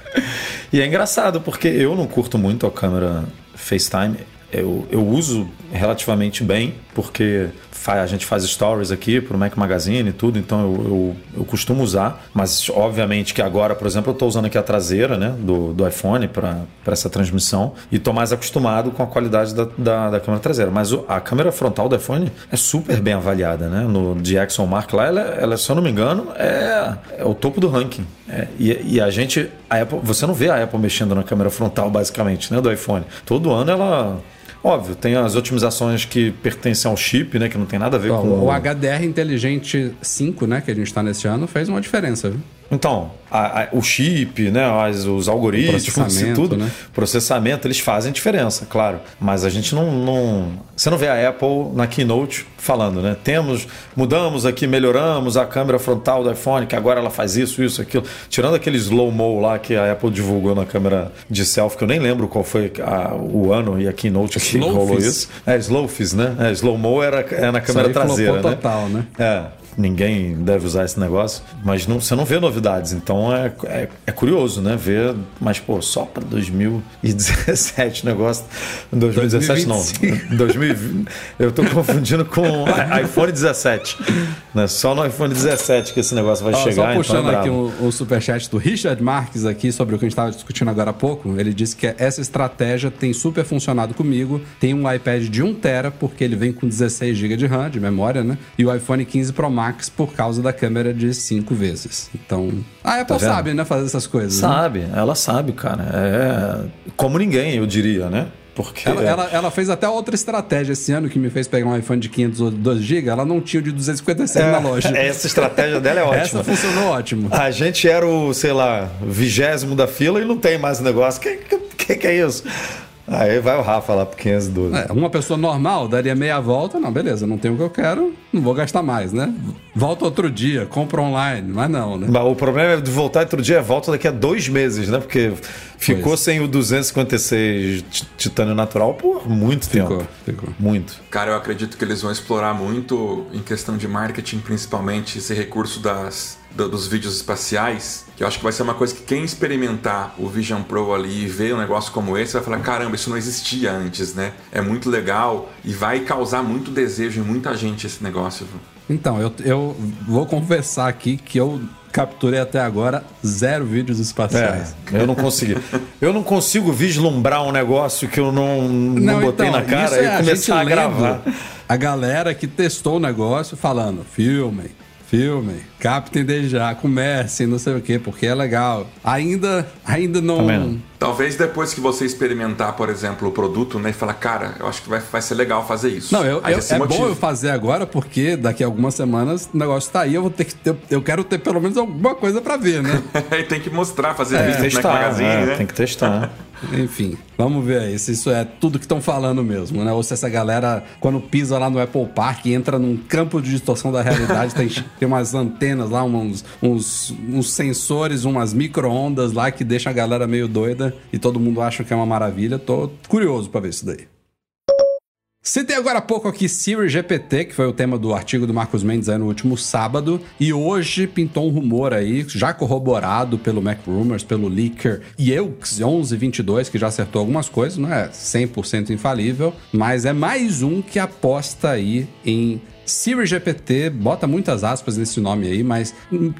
S2: E é engraçado, porque eu não curto muito a câmera FaceTime. Eu, eu uso relativamente bem, porque a gente faz stories aqui pro Mac Magazine e tudo, então eu, eu, eu costumo usar. Mas, obviamente, que agora, por exemplo, eu estou usando aqui a traseira né, do, do iPhone para essa transmissão e estou mais acostumado com a qualidade da, da, da câmera traseira. Mas o- a câmera frontal do iPhone é super bem avaliada, né? No Jackson Mark lá, ela, ela, se eu não me engano, é, é o topo do ranking. É, e, e a gente, a Apple, você não vê a Apple mexendo na câmera frontal, basicamente, né, do iPhone. Todo ano ela. Óbvio, tem as otimizações que pertencem ao chip, né? Que não tem nada a ver
S1: Ó,
S2: com.
S1: o HDR Inteligente 5, né, que a gente tá nesse ano, fez uma diferença, viu?
S2: Então, a- a- o chip, né, as- os algoritmos,
S1: processamento,
S2: e tudo,
S1: né?
S2: processamento, eles fazem diferença, claro. Mas a gente não, não- Você não vê a Apple na keynote falando, né? Temos, mudamos aqui, melhoramos a câmera frontal do iPhone, que agora ela faz isso, isso, aquilo. Tirando aquele slow-mo lá que a Apple divulgou na câmera de selfie, que eu nem lembro qual foi a- o ano e a keynote que
S1: Slow
S2: rolou isso. É, slow-fizz, né? É, slow-mo era, era na câmera traseira, né?
S1: total, né?
S2: É, ninguém deve usar esse negócio, mas não, você não vê novidades, então é, é, é curioso, né? Ver, mas pô, só para 2017 o negócio. 2017 não, 2020. Eu tô confundindo com iPhone 17, né? Só no iPhone 17 que esse negócio vai
S1: Ó,
S2: chegar.
S1: só
S2: então é
S1: puxando aqui o, o superchat do Richard Marques aqui sobre o que a gente estava discutindo agora há pouco. Ele disse que essa estratégia tem super funcionado comigo. Tem um iPad de 1TB, porque ele vem com 16 GB de RAM, de memória, né? E o iPhone 15 Pro Max por causa da câmera de 5 vezes. Então, a Apple
S2: Tá
S1: sabe, né, fazer essas coisas. né?
S2: Sabe, ela sabe, cara. É como ninguém, eu diria, né? Porque
S1: Ela, ela, ela fez até outra estratégia esse ano que me fez pegar um iPhone de 512 GB. Ela não tinha o de 256 na loja.
S2: essa estratégia dela é ótima.
S1: Essa funcionou ótimo.
S2: A gente era o, sei lá, vigésimo da fila e não tem mais negócio. Que, que, que é isso? Aí vai o Rafa lá pro 512.
S1: É, uma pessoa normal daria meia volta, não, beleza, não tenho o que eu quero, não vou gastar mais, né? Volta outro dia, compra online, mas não, né?
S2: Mas o problema é de voltar outro dia, volta daqui a dois meses, né? Porque ficou
S1: Pois.
S2: sem o 256 ti- titânio natural por muito
S1: Ficou,
S2: tempo.
S1: ficou.
S2: Muito.
S3: Cara, eu acredito que eles vão explorar muito em questão de marketing, principalmente esse recurso das, do- dos vídeos espaciais, que eu acho que vai ser uma coisa que quem experimentar o Vision Pro ali e ver um negócio como esse vai falar: caramba, isso não existia antes, né? É muito legal e vai causar muito desejo em muita gente esse negócio.
S1: Então, eu, eu vou confessar aqui que eu capturei até agora zero vídeos
S2: É,
S1: espaciais.
S2: eu não consegui. Eu não consigo vislumbrar um negócio que eu não, não, botei
S1: então,
S2: na cara e
S1: é a
S2: começar a
S1: lendo
S2: gravar.
S1: A galera que testou o negócio falando, filmem, filmem, captem desde já, comecem, não sei o quê, porque é legal. Ainda, ainda não...
S2: Vendo?
S3: Talvez depois que você experimentar, por exemplo, o produto, né, e falar, cara, eu acho que vai, vai ser legal fazer isso.
S1: Não, eu, eu- é
S3: motiva.
S1: bom eu fazer agora, porque daqui a algumas semanas o negócio tá aí, eu vou ter que ter, eu quero ter pelo menos alguma coisa pra ver, né?
S3: Aí tem que mostrar, fazer
S2: Tem
S3: vídeo
S2: que
S3: no Mac
S2: testar,
S3: Magazine,
S2: é,
S3: né?
S2: tem que testar.
S1: Enfim, vamos ver aí se isso é tudo que estão falando mesmo, né? Ou se essa galera, quando pisa lá no Apple Park, entra num campo de distorção da realidade, tem, tem umas antenas lá, uns, uns, uns sensores, umas micro-ondas lá que deixam a galera meio doida e todo mundo acha que é uma maravilha. Tô curioso pra ver isso daí. Citei agora há pouco aqui Siri GPT, que foi o tema do artigo do Marcos Mendes aí no último sábado, e hoje pintou um rumor aí, já corroborado pelo Mac Rumors, pelo leaker Yeux 1122, que já acertou algumas coisas, não é 100% infalível, mas é mais um que aposta aí em Siri GPT, bota muitas aspas nesse nome aí, mas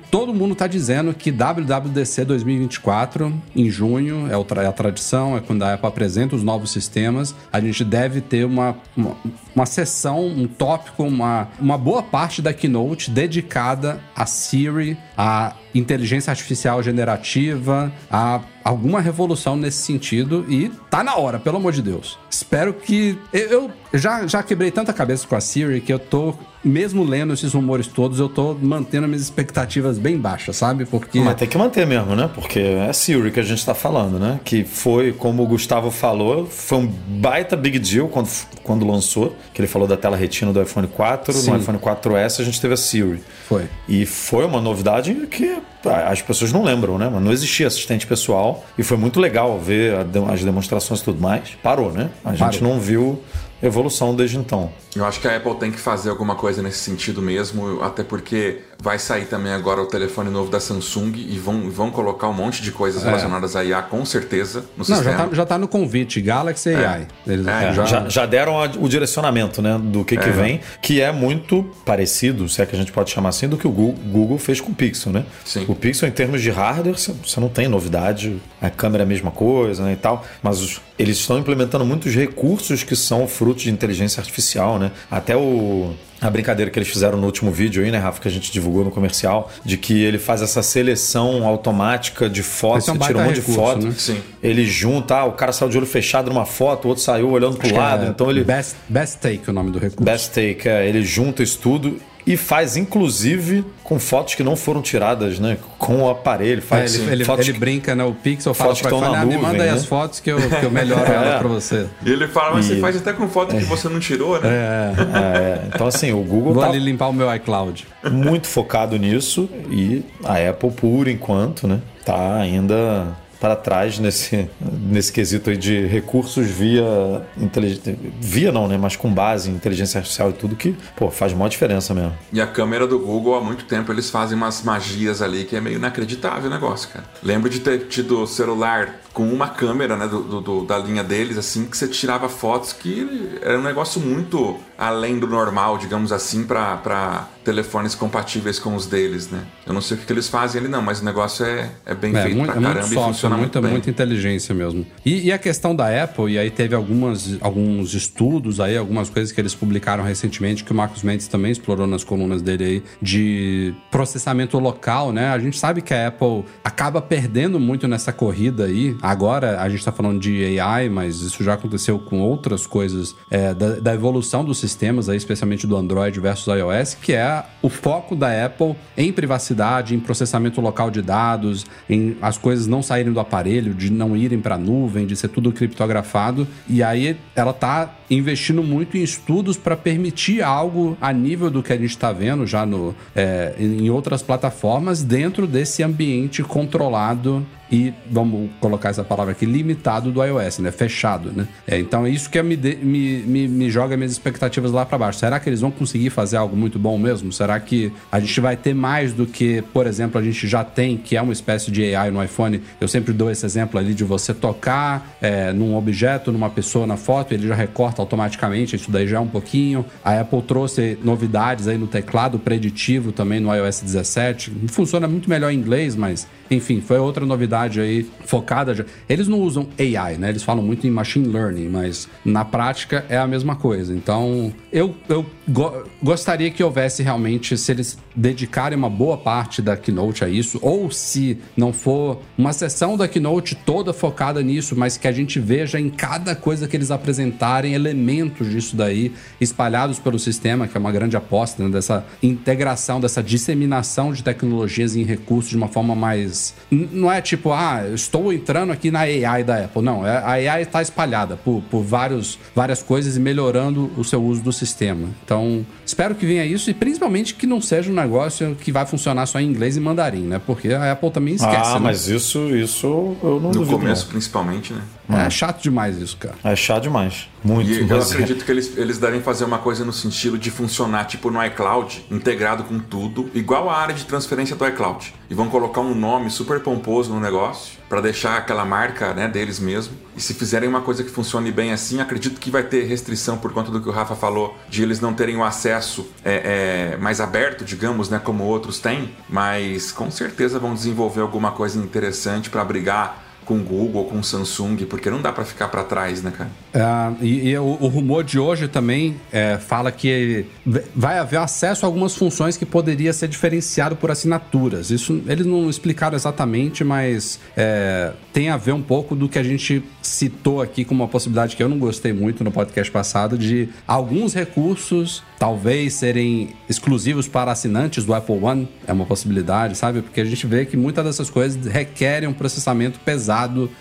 S1: todo mundo tá dizendo que WWDC 2024, em junho, é, é a tradição, é quando a Apple apresenta os novos sistemas, a gente deve ter uma, uma, uma sessão, um tópico, uma, uma boa parte da keynote dedicada a Siri, a inteligência artificial generativa, a alguma revolução nesse sentido e tá na hora, pelo amor de Deus. Espero que. Eu, eu já, já quebrei tanta cabeça com a Siri que eu tô, mesmo lendo esses rumores todos, eu tô mantendo minhas expectativas bem baixas, sabe? Porque.
S2: Mas tem que manter mesmo, né? Porque é Siri que a gente tá falando, né? Que foi, como o Gustavo falou, foi um baita big deal quando, quando lançou. Que ele falou da tela retina do iPhone 4.
S1: Sim.
S2: No iPhone 4S a gente teve a Siri.
S1: Foi.
S2: E foi uma novidade que ah, as pessoas não lembram, né? Mas não existia assistente pessoal. E foi muito legal ver as demonstrações e tudo mais. Parou, né? A gente
S1: Parou.
S2: não viu evolução desde então.
S3: Eu acho que a Apple tem que fazer alguma coisa nesse sentido mesmo, até porque vai sair também agora o telefone novo da Samsung e vão, vão colocar um monte de coisas relacionadas a IA com certeza no
S1: Não, já
S3: sistema.
S1: tá, já tá no convite, Galaxy AI. Eles
S3: É,
S1: já,
S2: Já, já deram a- o direcionamento né, do que, que vem, que é muito parecido, se é que a gente pode chamar assim, do que o Google fez com o Pixel, né?
S3: Sim.
S2: O Pixel, em termos de hardware, você você não tem novidade, a câmera é a mesma coisa né, e tal, mas os- eles estão implementando muitos recursos que são frutos de inteligência artificial, né? Até o. A brincadeira que eles fizeram no último vídeo aí, né, Rafa, que a gente divulgou no comercial, de que ele faz essa seleção automática de fotos,
S1: é um
S2: você tira um monte de
S1: recurso,
S2: foto,
S1: né?
S3: Sim.
S2: ele junta, ah, o cara saiu de olho fechado numa foto, o outro saiu olhando pro lado,
S1: É,
S2: então ele.
S1: Best, best Take, o nome do recurso.
S2: Best take, é, ele junta isso tudo e faz inclusive com fotos que não foram tiradas, né? Com o aparelho.
S1: É,
S2: Faz
S1: ele, ele,
S2: fotos
S1: ele
S2: que-
S1: brinca, né? O Pixel fala
S2: Fotos
S1: pra
S2: que estão
S1: ele,
S2: na
S1: ah, me
S2: nuvem,
S1: manda aí
S2: né?
S1: as fotos que eu, que eu melhoro ela pra você.
S3: E ele fala, mas
S2: E-
S3: você faz até com foto que você não tirou, né?
S2: É, então, assim, o Google
S1: Vou
S2: tá
S1: ali limpar o meu iCloud.
S2: muito focado nisso e a Apple, por enquanto, né? Tá ainda para trás nesse, nesse quesito aí de recursos via inteligência. Via não, né? Mas com base em inteligência artificial e tudo que, pô, faz maior diferença mesmo.
S3: E a câmera do Google, há muito tempo, eles fazem umas magias ali que é meio inacreditável o negócio, cara. Lembro de ter tido celular com uma câmera, né, do, do- da linha deles, assim, que você tirava fotos que era um negócio muito além do normal, digamos assim, para telefones compatíveis com os deles, né? Eu não sei o que, que eles fazem ali, não, mas o negócio é, é bem
S1: É,
S3: feito
S1: muito,
S3: pra
S1: é muito
S3: caramba e funciona
S1: muita,
S3: muito bem.
S1: muita inteligência mesmo. E, e a questão da Apple, e aí teve algumas, alguns estudos aí, algumas coisas que eles publicaram recentemente, que o Marcos Mendes também explorou nas colunas dele aí, de processamento local, né? A gente sabe que a Apple acaba perdendo muito nessa corrida aí. Agora a gente tá falando de AI, mas isso já aconteceu com outras coisas é, da, da evolução dos sistemas aí, especialmente do Android versus iOS, que é o foco da Apple em privacidade, em processamento local de dados, em as coisas não saírem do aparelho, de não irem para a nuvem, de ser tudo criptografado. E aí ela tá investindo muito em estudos para permitir algo a nível do que a gente está vendo já no, é, em outras plataformas dentro desse ambiente controlado e vamos colocar essa palavra aqui, limitado do iOS, né? Fechado, né? É, então é isso que me, de- me, me, me joga minhas expectativas lá para baixo. Será que eles vão conseguir fazer algo muito bom mesmo? Será que a gente vai ter mais do que, por exemplo, a gente já tem, que é uma espécie de AI no iPhone? Eu sempre dou esse exemplo ali de você tocar é, num objeto, numa pessoa na foto, ele já recorta automaticamente, isso daí já é um pouquinho. A Apple trouxe novidades aí no teclado preditivo também no iOS 17. Funciona muito melhor em inglês, mas enfim, foi outra novidade aí focada. Já. Eles não usam AI, né? Eles falam muito em machine learning, mas na prática é a mesma coisa. Então, eu, eu go- gostaria que houvesse realmente, se eles dedicarem uma boa parte da keynote a isso, ou se não for uma sessão da keynote toda focada nisso, mas que a gente veja em cada coisa que eles apresentarem elementos disso daí espalhados pelo sistema, que é uma grande aposta né? dessa integração, dessa disseminação de tecnologias em recursos de uma forma mais. Não é tipo, ah, estou entrando aqui na AI da Apple. Não, é- a AI está espalhada por, por vários, várias coisas e melhorando o seu uso do sistema. Então, espero que venha isso e principalmente que não seja um negócio que vai funcionar só em inglês e mandarim, né? Porque a Apple também esquece.
S2: ah,
S1: né?
S2: mas isso, isso eu não
S3: No
S2: duvido.
S3: começo,
S2: não.
S3: principalmente, né?
S1: É chato demais isso, cara.
S2: É chato demais. Muito.
S3: E eu
S2: mas-
S3: acredito que eles, eles devem fazer uma coisa no sentido de funcionar tipo no iCloud, integrado com tudo, igual a área de transferência do iCloud. E vão colocar um nome super pomposo no negócio para deixar aquela marca né, deles mesmo. E se fizerem uma coisa que funcione bem assim, acredito que vai ter restrição por conta do que o Rafa falou, de eles não terem o acesso é, é, mais aberto, digamos, né, como outros têm. Mas com certeza vão desenvolver alguma coisa interessante para brigar com Google, com Samsung, porque não dá para ficar para trás, né, cara?
S1: É, e, e o, o, rumor de hoje também é, fala que vai haver acesso a algumas funções que poderia ser diferenciado por assinaturas. Isso eles não explicaram exatamente, mas é, tem a ver um pouco do que a gente citou aqui como uma possibilidade que eu não gostei muito no podcast passado de alguns recursos talvez serem exclusivos para assinantes do Apple One. É uma possibilidade, sabe? Porque a gente vê que muitas dessas coisas requerem um processamento pesado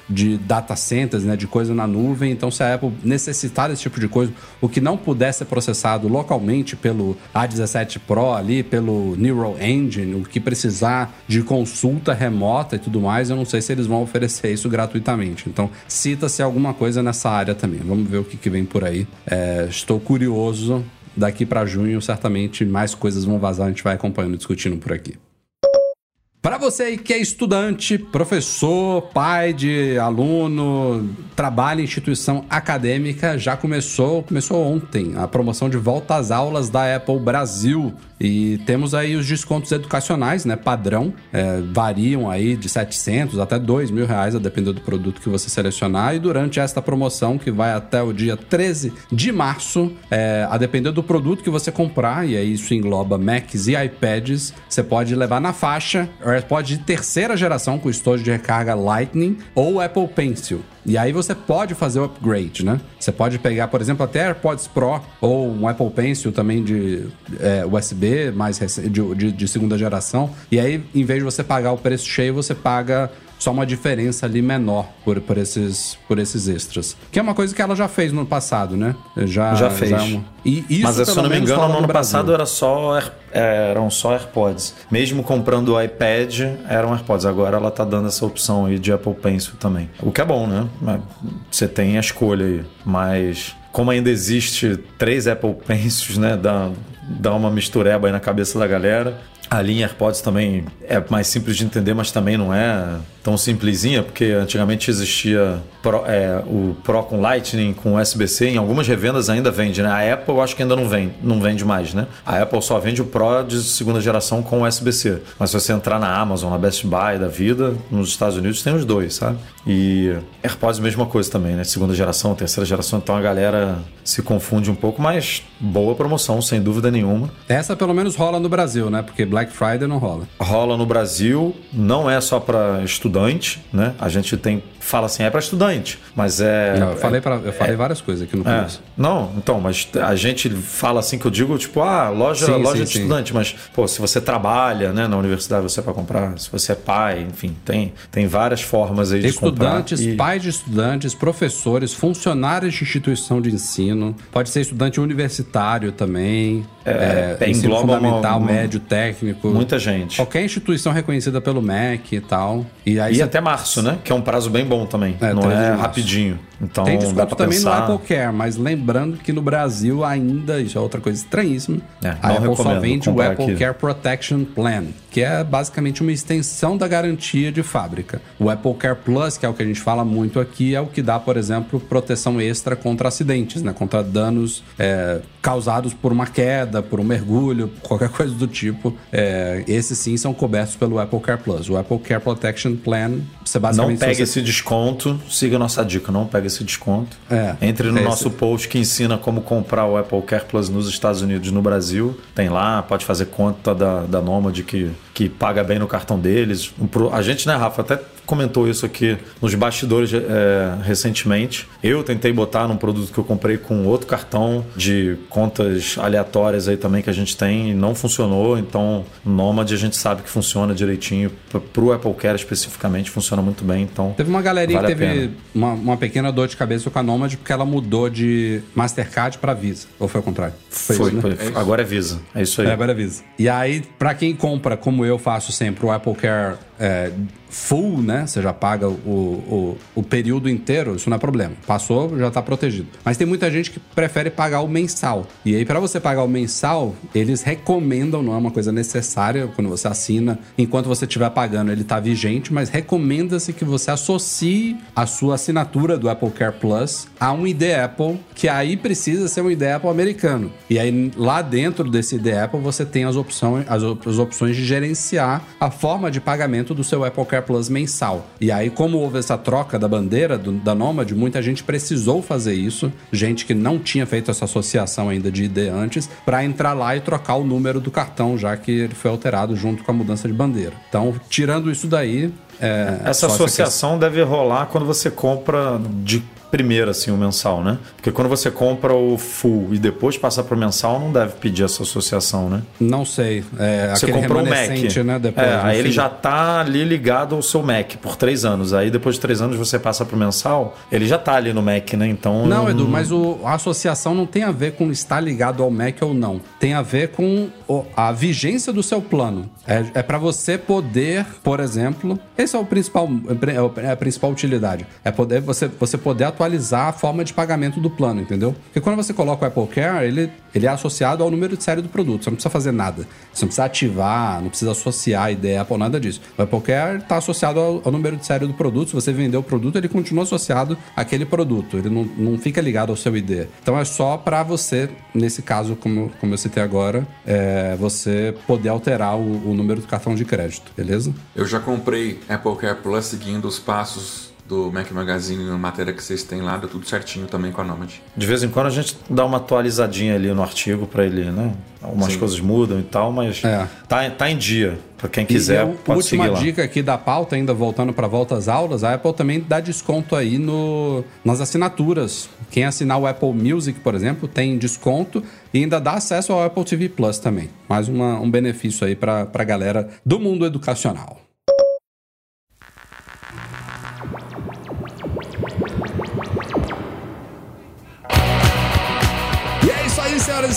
S1: de data centers, né, de coisa na nuvem. Então, se a Apple necessitar desse tipo de coisa, o que não puder ser processado localmente pelo A17 Pro ali, pelo Neural Engine, o que precisar de consulta remota e tudo mais, eu não sei se eles vão oferecer isso gratuitamente. Então, cita-se alguma coisa nessa área também. Vamos ver o que, que vem por aí. É, estou curioso daqui para junho, certamente mais coisas vão vazar, a gente vai acompanhando e discutindo por aqui. Para você aí que é estudante, professor, pai de aluno, trabalha em instituição acadêmica, já começou, começou ontem a promoção de volta às aulas da Apple Brasil. E temos aí os descontos educacionais, né? Padrão, é, variam aí de 700 até 2 mil reais, a depender do produto que você selecionar. E durante esta promoção, que vai até o dia 13 de março, é, a depender do produto que você comprar, e aí isso engloba Macs e iPads, você pode levar na faixa AirPod de terceira geração com estojo de recarga Lightning ou Apple Pencil. E aí você pode fazer o upgrade, né? Você pode pegar, por exemplo, até AirPods Pro ou um Apple Pencil também de é, USB mais de, de, de segunda geração. E aí, em vez de você pagar o preço cheio, você paga só uma diferença ali menor por, por, esses, por esses extras. Que é uma coisa que ela já fez no passado, né?
S2: Já, já fez. Já é uma...
S1: e isso,
S2: Mas se eu não me engano, no ano passado era só, eram só AirPods. Mesmo comprando o iPad, eram AirPods. Agora ela tá dando essa opção aí de Apple Pencil também. O que é bom, né? Você tem a escolha aí. Mas como ainda existe três Apple Pencils, né? Dá, dá uma mistureba aí na cabeça da galera. A linha AirPods também é mais simples de entender, mas também não é tão simplesinha, porque antigamente existia Pro, é, o Pro com Lightning, com USB-C, em algumas revendas ainda vende, né? A Apple eu acho que ainda não vende, não vende mais, né? A Apple só vende o Pro de segunda geração com USB-C. Mas se você entrar na Amazon, na Best Buy da vida, nos Estados Unidos tem os dois, sabe? E AirPods mesma coisa também, né? Segunda geração, terceira geração, então a galera se confunde um pouco, mas boa promoção, sem dúvida nenhuma.
S1: Essa pelo menos rola no Brasil, né? Porque Black Friday não rola.
S2: Rola no Brasil, não é só para estudante, né? A gente tem fala assim, é para estudante, mas é.
S1: Não, eu falei,
S2: pra,
S1: eu falei é, várias coisas aqui no
S2: é. começo. É, não, então, mas a gente fala assim que eu digo, tipo, ah, loja, sim, loja sim, de sim. estudante, mas, pô, se você trabalha, né, na universidade, você vai comprar, se você é pai, enfim, tem, tem várias formas aí de
S1: estudantes,
S2: comprar.
S1: E... pais de estudantes, professores, funcionários de instituição de ensino, pode ser estudante universitário também. É, é, ensino fundamental, uma, uma, médio, técnico.
S2: Muita gente.
S1: Qualquer instituição reconhecida pelo MEC e tal.
S2: E, aí e você... até março, né? Que é um prazo bem bom também. É, não é rapidinho. Então,
S1: Tem desconto também pensar... no Apple Care, mas lembrando que no Brasil ainda, isso é outra coisa estranhíssima, é, a Apple só vende o Apple aqui. Care Protection Plan, que é basicamente uma extensão da garantia de fábrica. O Apple Care Plus, que é o que a gente fala muito aqui, é o que dá, por exemplo, proteção extra contra acidentes, né? contra danos é, causados por uma queda, por um mergulho, qualquer coisa do tipo. É, esses sim são cobertos pelo Apple Care Plus. O Apple Care Protection Plan, você basicamente...
S2: Não pega
S1: você...
S2: esse desconto, siga a nossa dica, não pega esse desconto. É, Entre no é nosso esse... post que ensina como comprar o Apple Care Plus nos Estados Unidos e no Brasil. Tem lá, pode fazer conta da, da Nomad que, que paga bem no cartão deles. A gente, né, Rafa, até comentou isso aqui nos bastidores é, recentemente. Eu tentei botar num produto que eu comprei com outro cartão de contas aleatórias aí também que a gente tem e não funcionou. Então, Nomad a gente sabe que funciona direitinho. Para o Apple Care especificamente, funciona muito bem. Então,
S1: teve uma galerinha vale que teve uma, uma, pequena dor de cabeça com a Nomad porque ela mudou de Mastercard para Visa. Ou foi o contrário?
S2: Foi, foi, isso, né? foi. Agora é Visa. É isso aí. É,
S1: agora é Visa. E aí, para quem compra, como eu faço sempre, o Apple Care é, full, né? Você já paga o, o, o período inteiro, isso não é problema. Passou, já tá protegido. Mas tem muita gente que prefere pagar o mensal. E aí, para você pagar o mensal, eles recomendam, não é uma coisa necessária quando você assina, enquanto você estiver pagando, ele tá vigente, mas recomenda-se que você associe a sua assinatura do Apple Care Plus a um ID Apple, que aí precisa ser um ID Apple americano. E aí, lá dentro desse ID Apple, você tem as opções, as opções de gerenciar a forma de pagamento do seu Apple Care Plus mensal. E aí, como houve essa troca da bandeira do, da Nomad, muita gente precisou fazer isso, gente que não tinha feito essa associação ainda de ID antes, para entrar lá e trocar o número do cartão, já que ele foi alterado junto com a mudança de bandeira. Então, tirando isso daí, é,
S2: essa associação essa deve rolar quando você compra de primeiro, assim, o mensal, né? Porque quando você compra o full e depois passa para o mensal, não deve pedir essa associação, né?
S1: Não sei. É,
S2: você comprou o Mac.
S1: Né, depois,
S2: é, aí ele já tá ali ligado ao seu Mac por três anos. Aí depois de três anos você passa para o mensal, ele já tá ali no Mac, né? Então.
S1: Não, Edu, mas o, a associação não tem a ver com estar ligado ao Mac ou não. Tem a ver com a vigência do seu plano. É, é para você poder, por exemplo, esse é o principal, é a principal utilidade. É poder você, você poder atualizar a forma de pagamento do plano, entendeu? Porque quando você coloca o Apple Care, ele, ele é associado ao número de série do produto. Você não precisa fazer nada. Você não precisa ativar, não precisa associar a ideia Apple, nada disso. O Apple Care está associado ao, ao, número de série do produto. Se você vender o produto, ele continua associado àquele produto. Ele não, não fica ligado ao seu ID. Então é só para você, nesse caso, como, como eu citei agora, é, você poder alterar o, o número do cartão de crédito, beleza?
S3: Eu já comprei Apple Care Plus seguindo os passos do Mac Magazine na matéria que vocês têm lá, deu tudo certinho também com a Nomad.
S2: De vez em quando a gente dá uma atualizadinha ali no artigo para ele, né? Algumas Sim. coisas mudam e tal, mas é. tá, tá em dia. Para quem quiser, e pode
S1: última
S2: seguir lá.
S1: dica aqui da pauta, ainda voltando para volta às aulas, a Apple também dá desconto aí no, nas assinaturas. Quem assinar o Apple Music, por exemplo, tem desconto e ainda dá acesso ao Apple TV Plus também. Mais uma, um benefício aí para a galera do mundo educacional.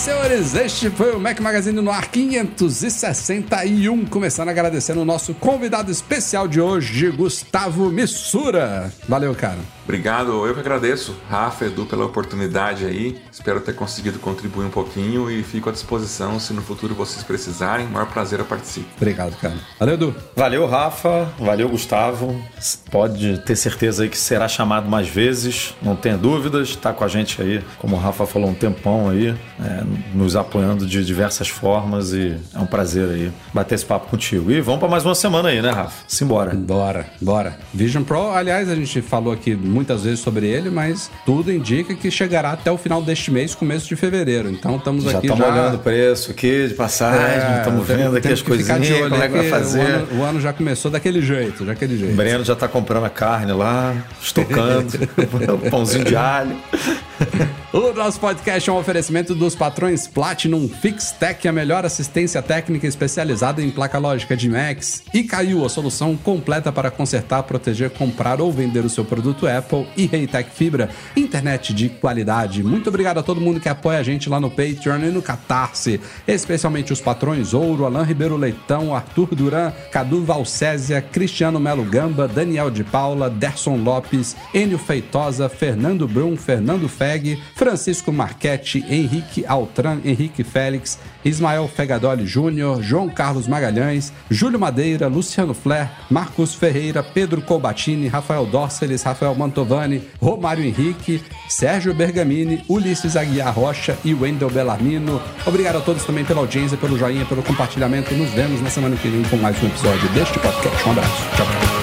S1: Senhoras e senhores, este foi o Mac Magazine no ar 561. Começando agradecendo o nosso convidado especial de hoje, Gustavo Missura. Valeu, cara.
S3: Obrigado, eu que agradeço, Rafa, Edu, pela oportunidade aí. Espero ter conseguido contribuir um pouquinho e fico à disposição se no futuro vocês precisarem. Maior prazer eu participo.
S1: Obrigado, cara. Valeu, Edu.
S2: Valeu, Rafa. Valeu, Gustavo. Pode ter certeza aí que será chamado mais vezes, não tenha dúvidas. Está com a gente aí, como o Rafa falou, um tempão aí, é, nos apoiando de diversas formas e é um prazer aí bater esse papo contigo. E vamos para mais uma semana aí, né, Rafa? Simbora.
S1: Bora, bora. Vision Pro, aliás, a gente falou aqui muito muitas vezes sobre ele, mas tudo indica que chegará até o final deste mês, começo de fevereiro. Então estamos
S2: já
S1: aqui
S2: já... olhando o preço aqui de passagem, estamos é, vendo aqui as coisinhas, como é que vai fazer.
S1: O ano, o ano, já começou daquele jeito, daquele jeito.
S2: O Breno já está comprando a carne lá, estocando, pãozinho de alho.
S1: O nosso podcast é um oferecimento dos patrões Platinum FixTech, a melhor assistência técnica especializada em placa lógica de Macs. E caiu a solução completa para consertar, proteger, comprar ou vender o seu produto Apple e Reitec Fibra, internet de qualidade. Muito obrigado a todo mundo que apoia a gente lá no Patreon e no Catarse, especialmente os patrões Ouro, Alain Ribeiro Leitão, Arthur Duran, Cadu Valcésia, Cristiano Melo Gamba, Daniel de Paula, Derson Lopes, Enio Feitosa, Fernando Brum, Fernando Feg, Francisco Marchetti, Henrique Altran, Henrique Félix, Ismael Fegadoli Júnior, João Carlos Magalhães, Júlio Madeira, Luciano Flair, Marcos Ferreira, Pedro Colbatini, Rafael Dorceles, Rafael Mantovani, Romário Henrique, Sérgio Bergamini, Ulisses Aguiar Rocha e Wendel Bellarmino. Obrigado a todos também pela audiência, pelo joinha, pelo compartilhamento. Nos vemos na semana que vem com mais um episódio deste podcast. Um abraço. Tchau, tchau.